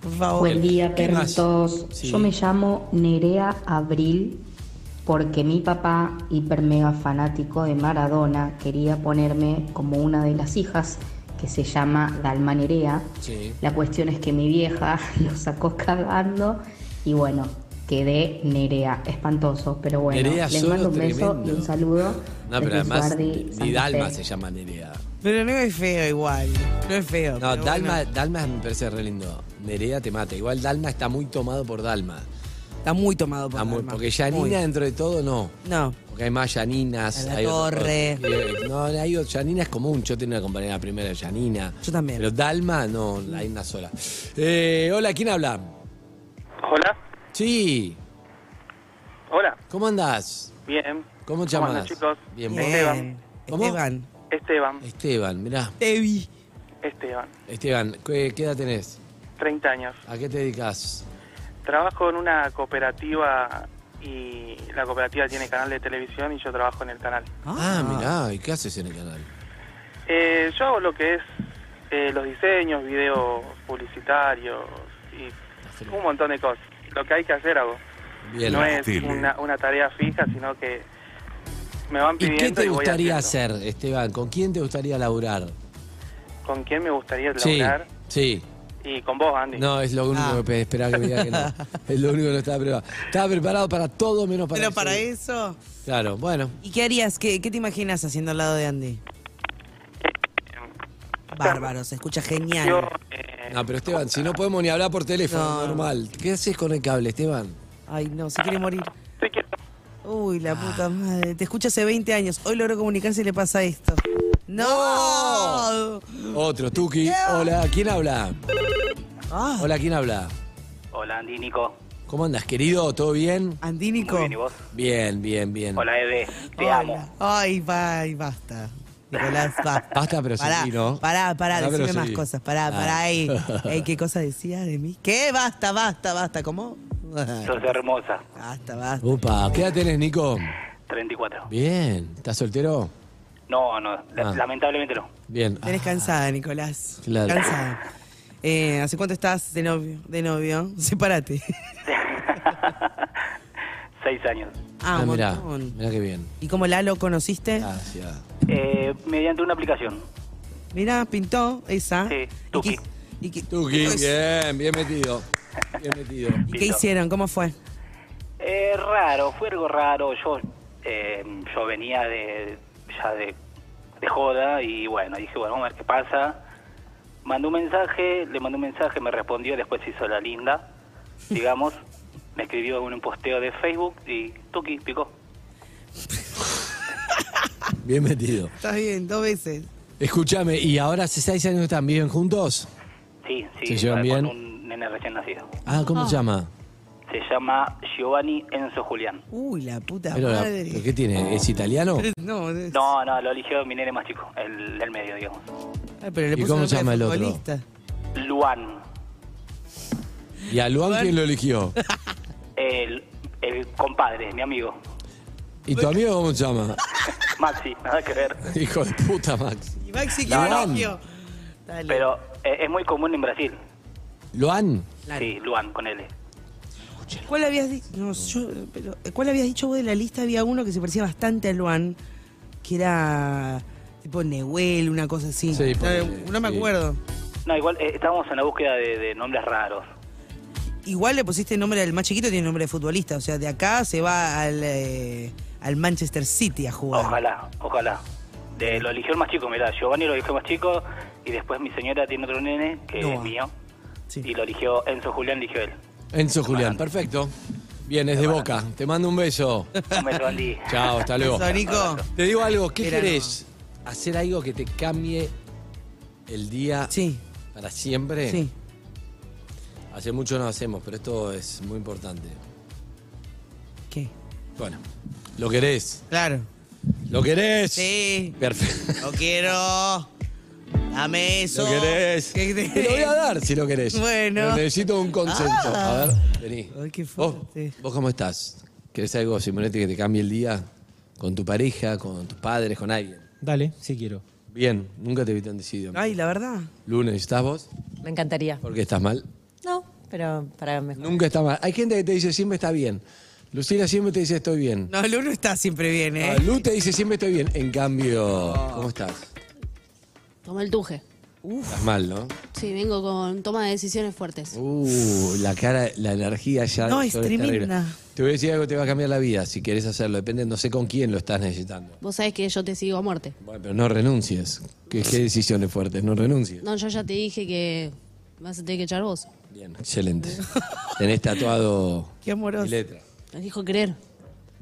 por favor. Buen día, perritos. Sí. Yo me llamo Nerea Abril porque mi papá, hiper mega fanático de Maradona, quería ponerme como una de las hijas que se llama Dalma Nerea. Sí. La cuestión es que mi vieja lo sacó cagando y bueno, quedé Nerea. Espantoso, pero bueno. Nerea les mando un beso tremendo. y un saludo. No, pero además ni Dalma se llama Nerea. Pero no es feo igual. No es feo. No, pero Dalma, bueno. Dalma me parece re lindo. Nerea te mata. Igual Dalma está muy tomado por Dalma. Está muy tomado por Dalma. porque Janina Muy. dentro de todo no. No. Porque hay más Janinas. A la hay otro- Torre. eh, no, hay otro- Janina es común. Yo tengo una compañera primera de Janina. Yo también. Pero Dalma, no, hay una sola. Eh, hola, ¿quién habla? Hola, Sí, hola, ¿cómo andás? bien. ¿Cómo te ¿Cómo llamas? chicos? Bien. Esteban. ¿Cómo? Esteban. Esteban, Esteban, mirá. Evi. Esteban, Esteban, ¿qué, qué edad tenés? 30 años. ¿A qué te dedicas? Trabajo en una cooperativa y la cooperativa tiene canal de televisión y yo trabajo en el canal. Ah, mirá, ¿y qué haces en el canal? Eh, yo hago lo que es eh, los diseños, videos publicitarios y un montón de cosas. Lo que hay que hacer hago. Bien. no es una, una tarea fija, sino que me van ¿Y pidiendo qué te y gustaría hacer, Esteban? ¿Con quién te gustaría laburar? ¿Con quién me gustaría laburar? sí. Y con vos, Andy. No, es lo único Ah. que pe- esperaba que me diga que no. Es lo único que no estaba preparado. Estaba preparado para todo menos para Pero eso. para eso. Claro, bueno. ¿Y qué harías? ¿Qué, qué te imaginas haciendo al lado de Andy? Bárbaro, se escucha genial. Yo, eh, No, pero Esteban, si no podemos ni hablar por teléfono, No. normal. ¿Qué haces con el cable, Esteban? Ay, no, se quiere morir. Uy, la puta madre. Te escucha hace 20 años. Hoy logró comunicarse y le pasa esto. ¡No! Otro, Tuki. Hola, ¿quién habla? Ah, Hola, ¿quién habla? Hola Andy, Nico. ¿Cómo andas, querido? ¿Todo bien? Andínico. Muy bien, ¿y vos? Bien, bien, bien. Hola Eve, te Hola. amo. Ay, va, ay, basta. Nicolás, va. Basta, pero Pará, seguí, ¿no? pará, pará, Pará, decime más cosas. Pará, Ah. pará, ey. Ey, ¿Qué cosa decía de mí? ¿Qué? Basta, basta, basta. ¿Cómo? Sos hermosa. Basta, basta. Upa, ¿qué edad tenés, Nico? 34. Bien. ¿Estás soltero? No, no, Ah. lamentablemente no. Bien. Tenés cansada, Nicolás. Claro. Cansada. Eh, ¿Hace cuánto estás de novio? De novio. Sepárate. Seis años. Ah, Ah, un mirá. montón. Mirá qué bien. ¿Y cómo la lo conociste? Gracias. Eh, mediante una aplicación. Mirá, pintó esa. Sí, ¿Y Tuki. y Tuki, Pues- bien, bien metido. Bien metido. ¿y qué hicieron? ¿Cómo fue? Eh, raro, fue algo raro. Yo eh, yo venía de ya de, de joda y bueno, dije, bueno, vamos a ver qué pasa. Mandé un mensaje, le mandé un mensaje, me respondió, después se hizo la linda, digamos. me escribió en un posteo de Facebook y Tuki picó. Bien metido. Está bien, dos veces. Escúchame, ¿y ahora hace seis años están? ¿Viven juntos? Sí, sí, ¿Se llevan con bien? un nene recién nacido. Ah, ¿cómo se llama? se llama Giovanni Enzo Julián. Uy, la puta Pero, la- madre. ¿pero ¿Qué tiene? ¿Es italiano? No, de- No, no, lo eligió mi nene más chico, el del medio, digamos. Ay, pero le ¿Y puso cómo nombre se llama el otro? futbolista. Luan, ¿Y a Luan quién lo eligió? el, el compadre, mi amigo. ¿Y tu amigo cómo se llama? Maxi, nada que ver. Hijo de puta, Max. Y Maxi, No, ¿quién no. Dale. Pero eh, es muy común en Brasil. ¿Luan? Sí, Luan, con L. ¿Cuál habías dicho? No, yo, pero, ¿Cuál habías dicho vos de la lista? Había uno que se parecía bastante a Luan, que era tipo Nehuel, una cosa así. Sí, No, ponele, no me sí. acuerdo. No, igual eh, estábamos en la búsqueda de, de nombres raros. Igual le pusiste el nombre del más chiquito, tiene nombre de futbolista. O sea, de acá se va al, eh, al Manchester City a jugar. Ojalá, ojalá. De, lo eligió el más chico, mirá, Giovanni lo eligió el más chico y después mi señora tiene otro nene que No. es mío y lo eligió Enzo Julián, eligió él. Enzo Julián, perfecto. Bien, es de boca. Te mando un beso. Un beso, Andy. Chao, hasta luego. Beso, Nico. Te digo algo, ¿qué Era querés? ¿Hacer algo que te cambie el día Sí. para siempre? Sí. Hace mucho no hacemos, pero esto es muy importante. ¿Qué? Bueno, ¿lo querés? Claro. ¿Lo querés? Sí. Perfecto. Lo quiero. Dame eso. ¿Lo querés? ¿Qué Te lo voy a dar si lo querés. Bueno. Pero necesito un consenso. Ah. A ver, vení. Ay, qué ¿Vos, fuerte. ¿Vos cómo estás? ¿Querés algo, Simonete, que te cambie el día? ¿Con tu pareja, con tus padres, con alguien? Dale, si quiero. Bien, nunca te vi tan decidido. Ay, la verdad. Lunes, ¿estás vos? Me encantaría. ¿Por qué estás mal? No, pero para mejor. Nunca está mal. Hay gente que te dice siempre está bien. Lucila siempre te dice estoy bien. No, el uno está siempre bien, ¿eh? Ah, Lu te dice siempre estoy bien. En cambio, ¿cómo estás? Toma el tuje. Estás mal, ¿no? Sí, vengo con toma de decisiones fuertes. Uh, la cara, la energía ya. No, es terrible. tremenda. Te voy a decir algo que te va a cambiar la vida si quieres hacerlo. Depende, no sé con quién lo estás necesitando. Vos sabés que yo te sigo a muerte. Bueno, pero no renuncies. ¿Qué, qué decisiones fuertes? No renuncies. No, yo ya te dije que vas a tener que echar vos. Bien, excelente. Tenés tatuado Qué amoroso. mi letra. Me dijo querer.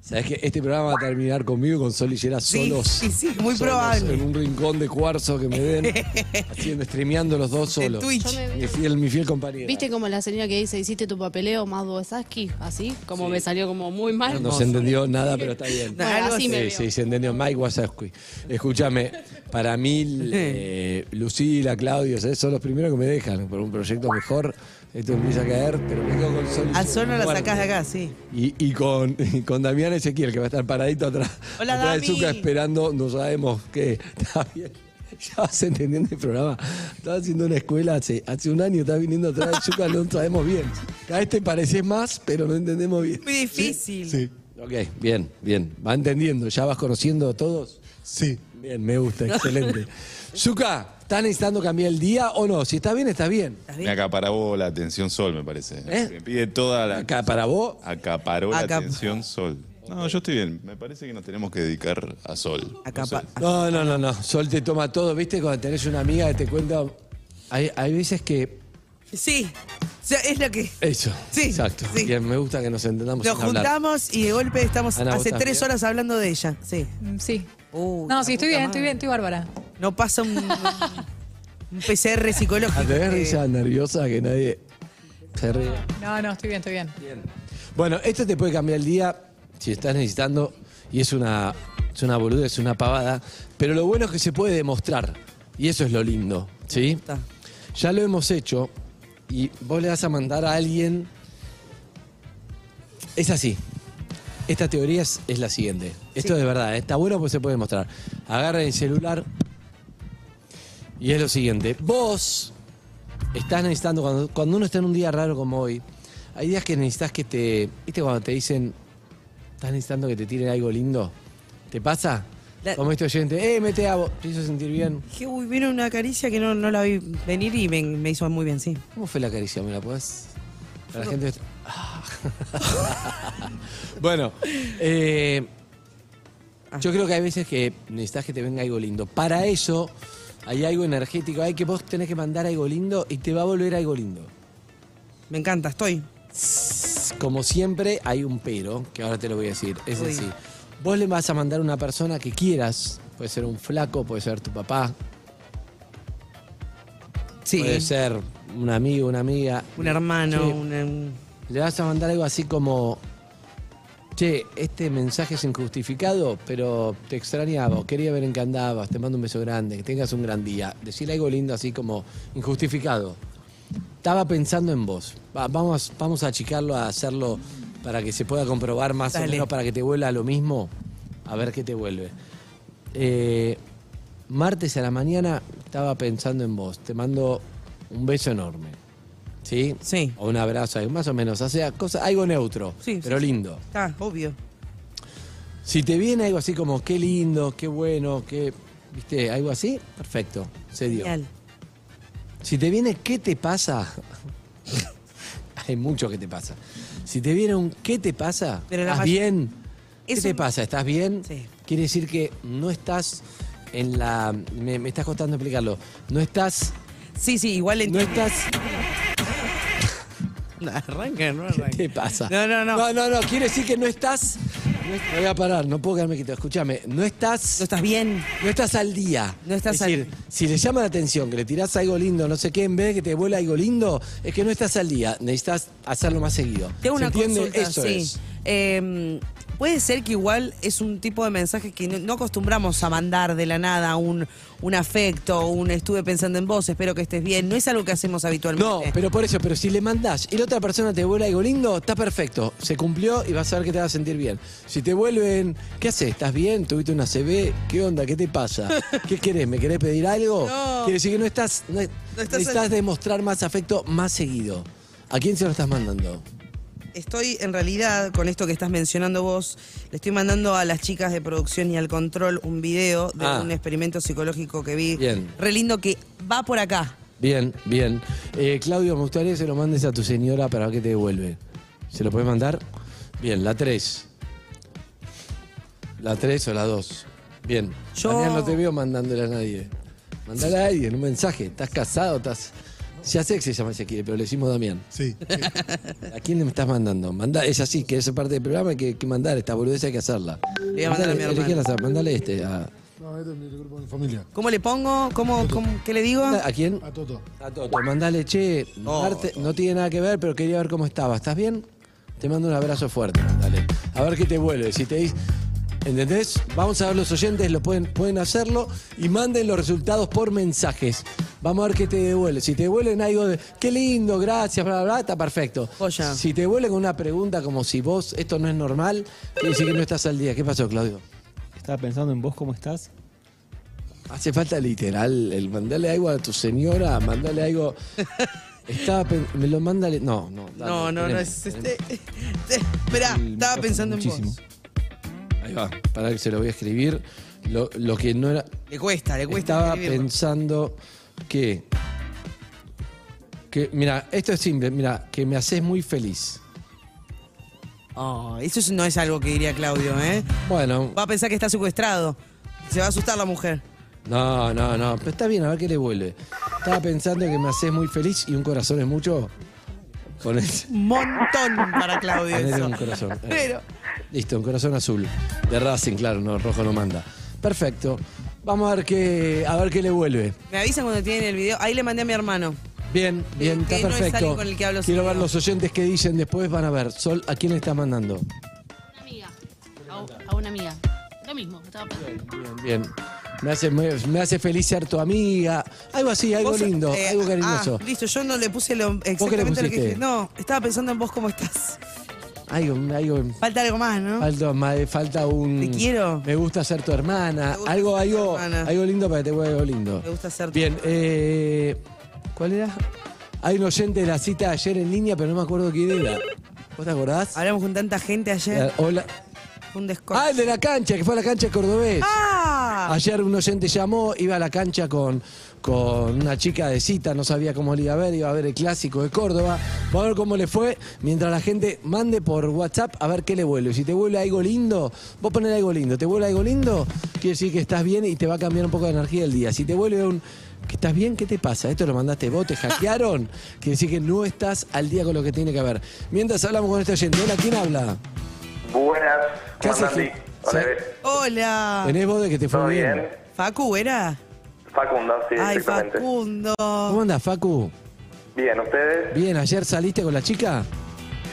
¿Sabés que este programa va a terminar conmigo con Sol y Yera Sí, solos? sí, sí, muy solos probable. En un rincón de cuarzo que me den, haciendo, streameando los dos solos. Twitch. Mi fiel, mi fiel compañera. ¿Viste como la señora que dice, hiciste tu papeleo más Boesaski? Así, como me salió como muy mal. No se entendió nada, pero está bien. Bueno, así me sí, veo. sí, se entendió. Mike Wazowski. Escúchame, para mí, eh, Lucila, Claudio, ¿sabes? son los primeros que me dejan por un proyecto mejor. Esto empieza a caer, pero me quedo con Sol. Yera sol no la fuerte. sacás de acá, sí. Y, y con, y con Damián Ezequiel, que va a estar paradito atrás, Hola, atrás de. Zucca esperando, no sabemos qué. Está bien. Ya vas entendiendo el programa. Estaba haciendo una escuela hace, hace un año, estás viniendo atrás de Zucca, no sabemos bien. Cada vez te pareces más, pero no entendemos bien. Muy difícil. Sí. Ok, bien, bien. Va entendiendo, ¿ya vas conociendo a todos? Sí. Bien, me gusta, excelente. Zucca, ¿estás necesitando cambiar el día o no? Si está bien, está bien. Me acaparó la atención Sol, me parece. ¿Eh? Me pide toda la. ¿Acaparó? Acaparó la Acap- atención Sol. No, yo estoy bien. Me parece que nos tenemos que dedicar a Sol. No sé. No, no, no, no. Sol te toma todo, ¿viste? Cuando tenés una amiga que te cuenta. Hay, hay veces que. Sí. O sea, es lo que. Eso. Sí, Exacto. sí. Bien, me gusta que nos entendamos. Nos sin hablar. juntamos y de golpe estamos Ana, ¿vos hace estás tres bien? horas hablando de ella. Sí. Mm, Sí. Uh, No, la sí, estoy puta bien, madre. estoy bien, estoy bárbara. No pasa un, un PCR psicológico. Ah, ¿Te ves que- risa nerviosa que nadie se ríe? No, no, estoy bien, estoy bien. Bueno, esto te puede cambiar el día si estás necesitando y es una, es una boluda, es una pavada, pero lo bueno es que se puede demostrar y eso es lo lindo, ¿sí? Ya lo hemos hecho y vos le vas a mandar a alguien... Es así. Esta teoría es, es la siguiente. Esto de verdad, está bueno porque se puede demostrar. Agarra el celular y es lo siguiente. Vos estás necesitando, cuando, cuando uno está en un día raro como hoy, hay días que necesitas que te. ¿Viste cuando te dicen, estás necesitando que te tiren algo lindo? ¿Te pasa? La- Como este oyente, eh, mete a vos, te hizo sentir bien. Dije, uy, vino una caricia que no, no la vi venir y me, me hizo muy bien, sí. ¿Cómo fue la caricia? ¿Me la podés? Para la gente. Ah. bueno, eh, yo creo que hay veces que necesitas que te venga algo lindo. Para eso hay algo energético, hay que vos tenés que mandar algo lindo y te va a volver algo lindo. Me encanta, estoy. Como siempre, hay un pero, que ahora te lo voy a decir. Es Uy. decir, vos le vas a mandar a una persona que quieras, puede ser un flaco, puede ser tu papá, Sí. puede ser un amigo, una amiga. Un hermano, Sí. un- le vas a mandar algo así como, che, este mensaje es injustificado, pero te extrañaba, quería ver en qué andabas, te mando un beso grande, que tengas un gran día. Decirle algo lindo así como injustificado. Estaba pensando en vos. Va, vamos, vamos a achicarlo, a hacerlo para que se pueda comprobar más o menos, para que te vuelva lo mismo. A ver qué te vuelve. Eh, martes a la mañana estaba pensando en vos. Te mando un beso enorme. ¿Sí? Sí. O un abrazo, más o menos. O sea, cosa, algo neutro, Sí, pero sí, lindo. Está, obvio. Si te viene algo así como qué lindo, qué bueno, qué. ¿Viste? Algo así, perfecto. Se dio. Genial. Si te viene qué te pasa. Hay mucho que te pasa. Si te viene un qué te pasa, Pero la ¿estás may- bien? ¿Qué Es te un- pasa? ¿Estás bien? Sí. Quiere decir que no estás en la. Me, me estás costando explicarlo. No estás. Sí, sí, igual No entiendo. estás. No, arranca, no ¿Qué arranca. te pasa? No, no, no. No, no, no. Quiere decir que no estás. No voy a parar, no puedo quedarme quieto. Escúchame, no estás. No estás bien. No estás al día. No estás es al- decir, si le llama la atención que le tirás algo lindo, no sé qué, en vez de que te vuela algo lindo, es que no estás al día. Necesitas hacerlo más seguido. Te hago ¿Se una entiende? consulta, Eso sí. es. Eh, puede ser que igual es un tipo de mensaje que no, no acostumbramos a mandar de la nada un, un afecto, un estuve pensando en vos, espero que estés bien. No es algo que hacemos habitualmente. No, pero por eso, pero si le mandás y la otra persona te vuelve algo lindo, está perfecto. Se cumplió y vas a ver que te va a sentir bien. Si te vuelven, ¿qué haces? ¿Estás bien? ¿Tuviste una CB? ¿Qué onda? ¿Qué te pasa? ¿Qué querés? ¿Me querés pedir algo? No. Quiere decir que no estás. No, estás necesitas demostrar más afecto más seguido. ¿A quién se lo estás mandando? Estoy en realidad, con esto que estás mencionando vos, le estoy mandando a las chicas de producción y al control un video de Ah. un experimento psicológico que vi. Bien. Re lindo que va por acá. Bien, bien. Eh, Claudio, me gustaría que se lo mandes a tu señora para que te devuelve. ¿Se lo puedes mandar? Bien, la 3. La 3 o la 2. Bien. Yo- Daniel, no te veo mandándole a nadie. Mandale a alguien un mensaje. ¿Estás casado? ¿Estás.? Ya sé que se llama Ezequiel, pero le decimos Damián. Sí. ¿A quién le estás mandando? Manda, es así, que esa parte del programa hay que, que mandar, esta boludez hay que hacerla. Le voy a mandar a mi Mandale, hermano. mandale este. A, No, este es mi grupo de familia. ¿Cómo le pongo? ¿Cómo, cómo- ¿Qué le digo? ¿A quién? A Toto. A Toto, mandale, che, Marte, no tiene nada que ver, pero quería ver cómo estaba. ¿Estás bien? Te mando un abrazo fuerte, dale. A ver qué te vuelve. Si te dice. ¿Entendés? Vamos a ver los oyentes, lo pueden, pueden hacerlo y manden los resultados por mensajes. Vamos a ver qué te devuelve. Si te devuelven algo de qué lindo, gracias, bla, bla, bla, está perfecto. Joya. Si te devuelven con una pregunta como si vos esto no es normal, quiere decir que no estás al día. ¿Qué pasó, Claudio? Estaba pensando en vos, ¿cómo estás? Hace falta literal, el mandarle algo a tu señora, mandarle algo. Estaba pen- me lo mándale. No, no. dale, No, no, no es teneme. este. Esperá, estaba pensando en vos. Ahí va, para que se lo voy a escribir. Lo, lo que no era. Le cuesta, le cuesta. Estaba escribirlo. pensando que. Que, mira, esto es simple, mira, que me haces muy feliz. Oh, eso es- no es algo que diría Claudio, ¿eh? Bueno, Va a pensar que está secuestrado. Se va a asustar la mujer. no, no, no, pero está bien, a ver qué le vuelve. Estaba pensando que me haces muy feliz y un corazón es mucho. Ponés, Un montón para Claudio eso. un corazón. Eh, Pero, Listo, un corazón azul. De Racing, claro, no, rojo no manda. Perfecto. Vamos a ver qué, a ver qué le vuelve. me avisan cuando tienen el video. Ahí le mandé a mi hermano. Bien, bien, está no es perfecto. alguien con el que hablo Quiero ver seguido. los oyentes que dicen después, van a ver. Sol, ¿a quién le está mandando? Una amiga. A, a una amiga. Lo mismo, estaba pensando. Bien, bien. Me hace, me, me hace feliz ser tu amiga. Algo así, algo Vos, lindo, eh, algo cariñoso. Ah, listo, yo no le puse lo, qué le exactamente lo que pusiste? dije. No, estaba pensando en vos cómo estás. Algo, algo. Falta algo más, ¿no? Falta, ma- falta un. Te quiero. Me gusta ser tu hermana. gusta Algo, ser tu algo, hermana. algo lindo para que te vuelva algo lindo. Me gusta ser tu- Bien, eh, ¿cuál era? Hay un oyente de la cita ayer en línea, pero no me acuerdo quién era. ¿Vos te acordás? Hablamos con tanta gente ayer. Hola. Fue un descorche. Ah, el de la cancha, que fue a la cancha de Cordobés. ¡Ah! Ayer un oyente llamó, iba a la cancha con, con una chica de cita, no sabía cómo le iba a ver, iba a ver el clásico de Córdoba. Vamos a ver cómo le fue, mientras la gente mande por WhatsApp a ver qué le vuelve. Si te vuelve algo lindo, vos poner algo lindo. ¿Te vuelve algo lindo? Quiere decir que estás bien y te va a cambiar un poco de energía el día. Si te vuelve un... que estás bien? ¿Qué te pasa? ¿Esto lo mandaste vos? ¿Te hackearon? Quiere decir que no estás al día con lo que tiene que ver. Mientras hablamos con este oyente, hola, ¿quién habla? Buenas, ¿Qué haces? Hola. Hola. ¿Tenés vos de que te fue ¿Todo bien? bien? Facu, ¿era? Facundo, sí, Ay, exactamente. Facundo. ¿Cómo andas, Facu? Bien, ¿ustedes? Bien, ¿ayer saliste con la chica?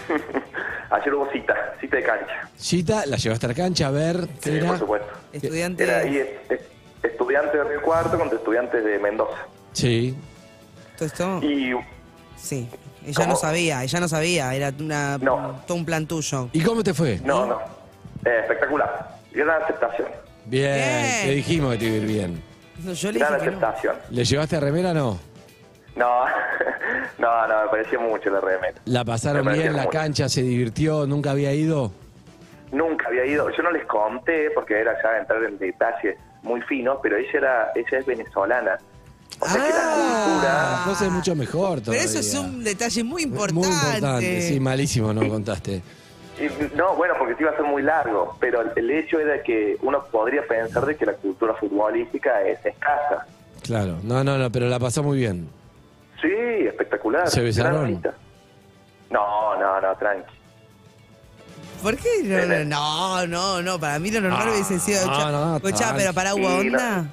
Ayer hubo cita, cita de cancha. Chita, la llevaste a la cancha a ver. ¿qué Sí, era? por supuesto. Estudiante. Era ahí, es- es- estudiantes de Río Cuarto contra estudiantes de Mendoza. Sí. ¿Todo esto? Y Sí. Ella ¿Cómo? no sabía, ella no sabía, era una, todo un plan tuyo. ¿Y cómo te fue? no, no. Eh, espectacular. Gran aceptación. Bien, Bien. te dijimos que te iba a ir bien. No, yo le Gran dije que no. aceptación. ¿Le llevaste a remera no? No, no, no, me pareció mucho la remera. ¿La pasaron Me pareció bien? ¿La mucho. cancha se divirtió? ¿Nunca había ido? Nunca había ido, yo no les conté porque era ya entrar en detalles muy finos, pero ella era, ella es venezolana. O sea que la cultura, La cosa es mucho mejor Pero todavía. eso es un detalle muy importante. Muy importante, sí, malísimo no contaste. Y no, bueno, porque te iba a ser muy largo, pero el, hecho era que uno podría pensar de que la cultura futbolística es escasa. Claro, no, no, no, pero la pasó muy bien. Sí, espectacular. ¿Se besaron? No, no, no, tranqui. ¿Por qué? No, no, no, no, para mí lo normal hubiese sido. no, no, tranqui. pero para no. onda.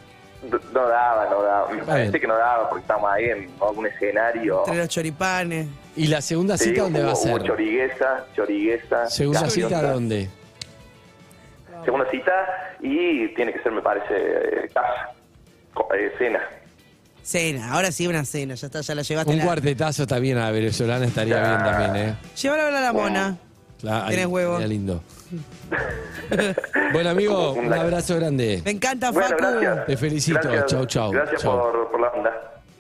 No, daba, no daba. Me bien. parece que no daba porque estábamos ahí en algún escenario. Entre los choripanes. ¿Y la segunda Sí, cita dónde hubo- va a ser? choriguesa, choriguesa. ¿Segunda cita dónde? Segunda cita y tiene que ser, me parece, eh, casa, Co- eh, cena. Cena, ahora sí una cena, ya está, ya la llevaste. Un la- cuartetazo también a la venezolana estaría bien también, ¿eh? Llévala a la mona. Claro, ahí, huevo. lindo. bueno, amigo, un abrazo grande. Me encanta, Bueno, Facu. gracias. Te felicito. Gracias, Chau, chau. Gracias Chau. Por, por la onda.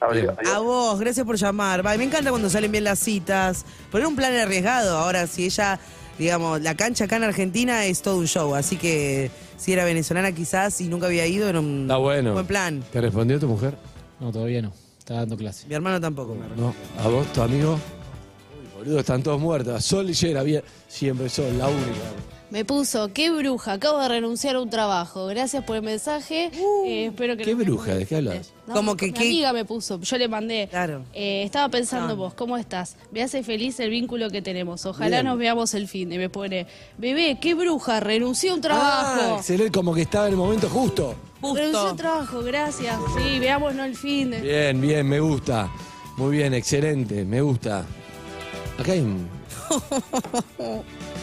Adiós. A vos, gracias por llamar. Bye, me encanta cuando salen bien las citas. Poner un plan arriesgado. Ahora, si ella, digamos, la cancha acá en Argentina es todo un show. Así que si era venezolana quizás y nunca había ido, era un Está bueno. buen plan. ¿Te respondió tu mujer? No, todavía no. Está dando clase. Mi hermano tampoco. me No. ¿A vos, tu amigo? Uy, boludo, están todos muertos. Sol y Yera, bien. Siempre Sol, la única. Me puso, qué bruja, acabo de renunciar a un trabajo. Gracias por el mensaje. eh, espero que ¿Qué no me bruja? ¿De qué hablas? No, Como que mi qué- amiga me puso, yo le mandé. Claro. Eh, estaba pensando Ah. vos, ¿cómo estás? Me hace feliz el vínculo que tenemos. Ojalá Bien. nos veamos el fin. Y me pone, bebé, qué bruja, renuncié a un Ah, trabajo. excelente, como que estaba en el momento justo. renuncié a un trabajo, gracias. Sí, veámonos el fin. de- Bien, bien, me gusta. Muy bien, excelente, me gusta. Acá hay un...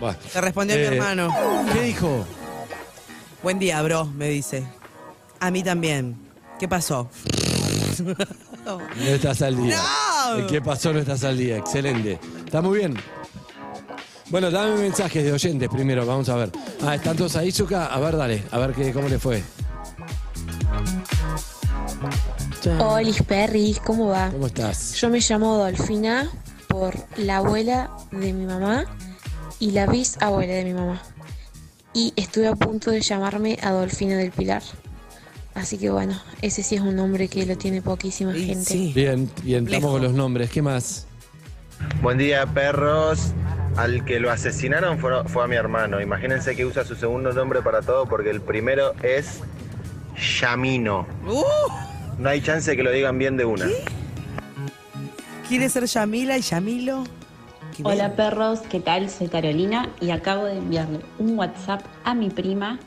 Bueno, Te respondió mi eh, hermano. ¿Qué dijo? Buen día, bro, me dice. A mí también. ¿Qué pasó? No estás al día. ¿Qué pasó? No estás al día. Excelente. Está muy bien. Bueno, dame mensajes de oyentes primero, vamos a ver. Ah, ¿están todos ahí, Zuka? A ver, dale, a ver qué, cómo le fue. Hola, Perris, ¿cómo va? ¿Cómo estás? Yo me llamo Dolfina por la abuela de mi mamá y la bisabuela de mi mamá. Y estuve a punto de llamarme Adolfina del Pilar. Así que bueno, ese sí es un nombre que lo tiene poquísima gente. Bien, bien, estamos con los nombres. ¿Qué más? Buen día, perros. Al que lo asesinaron fue, fue a mi hermano. Imagínense que usa su segundo nombre para todo porque el primero es Yamino. No hay chance de que lo digan bien de una. ¿Quiere ser Yamila y Yamilo? Hola perros, ¿qué tal? Soy Carolina y acabo de enviarle un WhatsApp a mi prima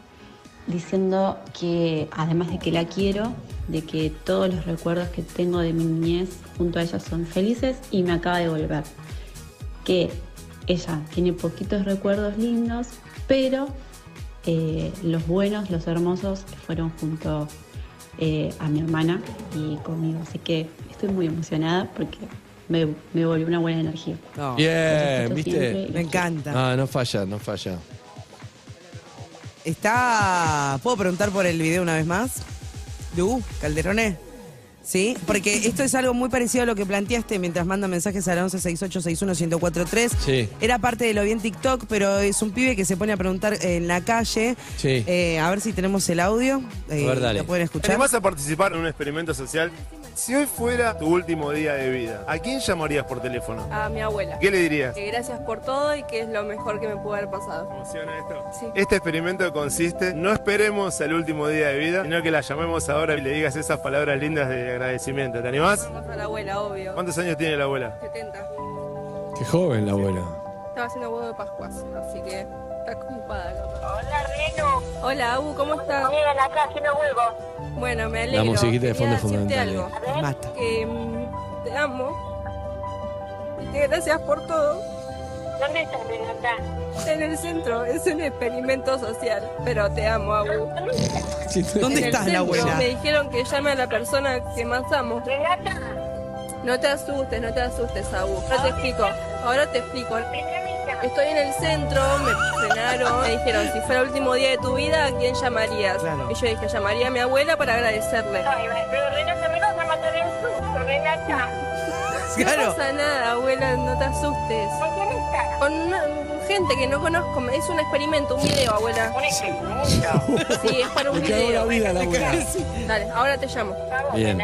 diciendo que además de que la quiero, de que todos los recuerdos que tengo de mi niñez junto a ella son felices y me acaba de volver. Que ella tiene poquitos recuerdos lindos, pero eh, los buenos, los hermosos fueron junto eh, a mi hermana y conmigo. Así que estoy muy emocionada porque me, me volvió una buena energía. Bien, ¿viste? Me encanta. Ah, no falla, no falla. Está. ¿Puedo preguntar por el video una vez más? Lu, Calderone. Sí, porque esto es algo muy parecido a lo que planteaste mientras manda mensajes al 1168611043. Sí. Era parte de lo bien TikTok, pero es un pibe que se pone a preguntar en la calle. Sí. Eh, a ver si tenemos el audio. Eh, ver, dale. ¿Lo pueden ¿Te escuchar? animás a participar en un experimento social? Si hoy fuera tu último día de vida, ¿a quién llamarías por teléfono? A mi abuela. ¿Qué le dirías? Que gracias por todo y que es lo mejor que me pudo haber pasado. ¿Emociona esto? Sí. Este experimento consiste, no esperemos al último día de vida, sino que la llamemos ahora y le digas esas palabras lindas de agradecimiento. ¿Te animás? A la abuela, obvio. ¿Cuántos años tiene la abuela? 70. Qué joven la abuela. Estaba haciendo huevo de Pascuas, así que está ocupada. Hola, Reno. Hola, Abu, ¿cómo estás? Bien, acá haciendo huevo. Bueno, me alegro. La musiquita de fondo es fundamental, algo. eh. Que mm, te amo. Y que gracias por todo. ¿Dónde estás, Renata? En el centro, es un experimento social. Pero te amo, Abu. ¿Dónde En el estás, la centro abuela? Me dijeron que llame a la persona que más amo. Renata. No te asustes, no te asustes, Abu. Ahora te explico. Ahora te explico. Estoy en el centro, me frenaron, me dijeron, si fuera el último día de tu vida, ¿a quién llamarías? Y yo dije, llamaría a mi abuela para agradecerle. pero Renata, me vas a matar el susto, Renata. Claro. No pasa nada, abuela, no te asustes. ¿Con quién estás? Con una- gente que no conozco, es un experimento, un video, abuela. ¿Un experimento? Sí, es para un Me video. la vida la abuela. Dale, ahora te llamo. Bien.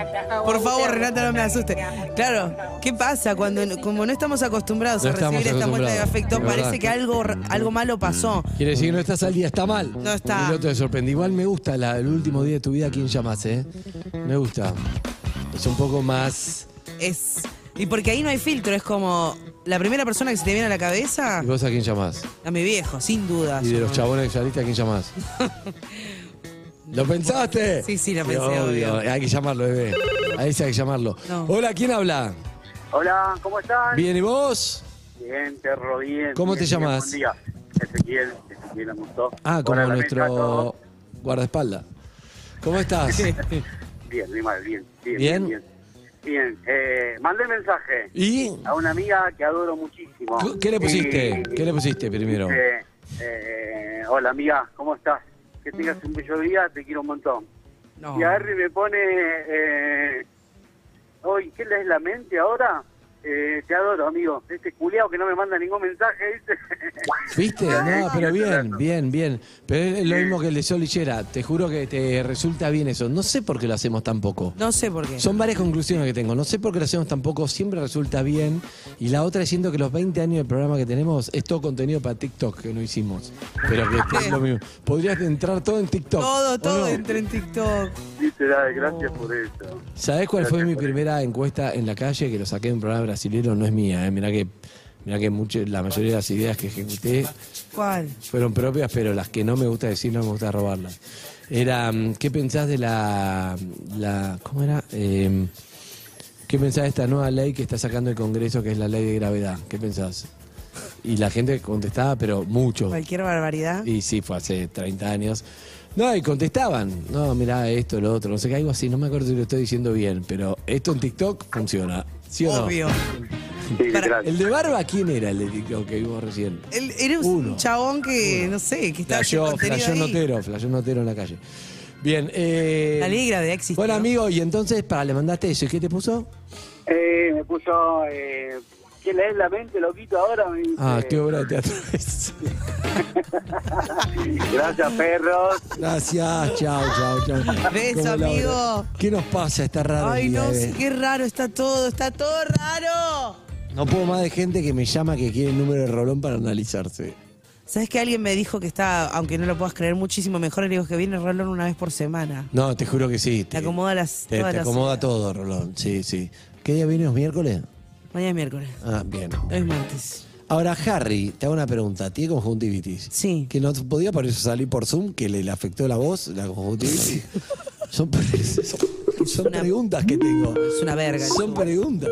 Por favor, Renata, no me asuste. Claro, ¿qué pasa cuando como no estamos acostumbrados No a recibir esta muestra de afecto? Parece que algo, algo malo pasó. Quiere decir que no estás al día, está mal. No está. El otro te sorprende. Igual me gusta la- el último día de tu vida, ¿quién llamas, eh? Me gusta. Es un poco más. Es y porque ahí no hay filtro, es como la primera persona que se te viene a la cabeza, ¿Y vos a quién llamás? a mi viejo, sin duda. Y de los chabones que saliste, ¿a quién llamás? ¿Lo pensaste? Sí, sí, lo pensé, obvio. Hay que llamarlo, bebé. Ahí sí hay que llamarlo. No. Hola, ¿quién habla? Hola, ¿cómo están? Bien, ¿y vos? Bien, perro, bien. ¿Cómo bien, te llamas? Buen día. Ezequiel, Ezequiel Amustó. Ah, como Hola, nuestro guardaespaldas. ¿Cómo estás? Bien, muy mal, bien. Bien, ¿Bien? bien. Bien, Bien, eh, mandé mensaje ¿Y? a una amiga que adoro muchísimo. ¿Qué le pusiste? Y- ¿Qué le pusiste primero? dice, eh, hola amiga, ¿cómo estás? Que tengas un bello día, te quiero un montón. No. Y a Harry me pone, eh, hoy, ¿qué lees la mente ahora? Eh, te adoro, amigo. Este culiao que no me manda ningún mensaje, dice. ¿Viste? No, pero bien, bien, bien. Pero es lo mismo que el de Sol y Yera. Te juro que te resulta bien eso. No sé por qué lo hacemos tan poco. No sé por qué. Son varias conclusiones que tengo. No sé por qué lo hacemos tan poco, siempre resulta bien. Y la otra es siento que los 20 años del programa que tenemos es todo contenido para TikTok que no hicimos. Pero que es lo mismo. Podrías entrar todo en TikTok. Todo, ¿o todo no? entra en TikTok. Literal, gracias por eso. ¿Sabés cuál fue mi primera encuesta en la calle? Que lo saqué de un programa brasilero, no es mía. ¿eh? Mirá que, mirá que mucho- la mayoría de las ideas que ejecuté ¿Cuál? fueron propias, pero las que no me gusta decir no me gusta robarlas. Era, mm, ¿qué pensás de la, la ¿cómo era? Eh, ¿Qué pensás de esta nueva ley que está sacando el Congreso, que es la ley de gravedad? ¿Qué pensás? Y la gente contestaba, pero mucho. Cualquier barbaridad. Y sí, fue hace 30 años. No, y contestaban. No, mirá esto, lo otro, no sé qué, algo así. No me acuerdo si lo estoy diciendo bien, pero esto en TikTok funciona. ¿Sí o no? Obvio. ¿El de barba quién era el de TikTok que vimos recién? Él era un chabón que, no sé, que estaba haciendo contenido flashó ahí. notero, flashó notero en la calle. Bien, eh. La ley de gravedad existió. Bueno, amigo, y entonces, para, le mandaste eso, ¿y qué te puso? Eh, me puso, eh, ¿qué lees la mente, loquito, ahora? Me dice, Ah, qué obra de teatro es. Gracias, perros. Gracias, chao, chao, chao. Beso, amigo. ¿Qué nos pasa? Está raro. Ay, día, no eh. sé, qué raro está todo, está todo raro. No puedo más de gente que me llama que quiere el número de Rolón para analizarse. ¿Sabes que alguien me dijo que está, aunque no lo puedas creer, muchísimo mejor? Le digo que viene Rolón una vez por semana. No, te juro que sí. Te Te, acomoda las, te- todas te acomoda todo, Rolón. Sí, sí. ¿Qué día viene? ¿Es miércoles? Mañana es miércoles. Ah, bien. Es martes. Ahora, Harry, te hago una pregunta. ¿Tiene conjuntivitis? Sí. Que no podía por eso salir por Zoom, que le, le afectó la voz, la conjuntivitis. son son, son preguntas que tengo. Es una verga. Son preguntas.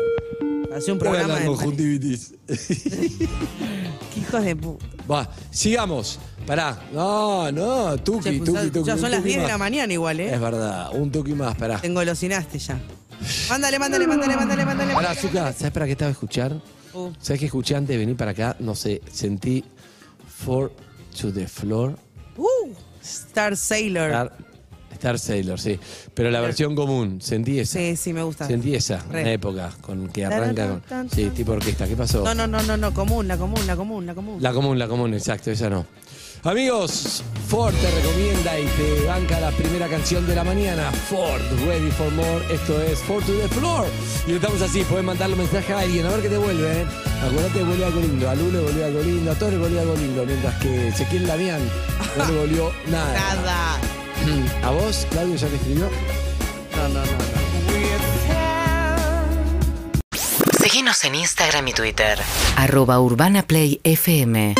Hace un ¿Cuál es programa la de conjuntivitis? Qué hijos de puta. Va, sigamos. Pará. No, no, tuki, tuki, tuki. ya son las tuki 10 de la mañana igual, ¿eh? Es verdad, un tuki más, pará. Te engolosinaste ya. Mándale, mándale, mándale, mándale, mándale. Pará, Zucca, ¿sabes para qué estaba a escuchar? Uh. ¿Sabes que escuché antes de venir para acá? No sé, sentí Four to the Floor. Uh, Star Sailor. Star, Star Sailor, sí. Pero la versión común, sentí esa. Sí, sí, me gusta. Sentí esa, Re. una época con que arranca con. Sí, tipo orquesta. ¿Qué pasó? No, no, no, no, no, común, la común, la común, la común. La común, la común, exacto, esa no. Amigos, Ford te recomienda y te banca la primera canción de la mañana. Ford, Ready for More. Esto es Ford to the Floor. Y estamos así, pueden mandarle un mensaje a alguien, a ver qué te vuelve. ¿eh? Acuérdate, vuelve algo lindo. A Lu le volvió algo lindo, a todos le volvió algo lindo. Mientras que Ezequiel Damián no le volvió nada. Nada. ¿A vos, Claudio, ya te escribió? No, no, no. Síguenos en Instagram y Twitter. Arroba Urbana Play FM.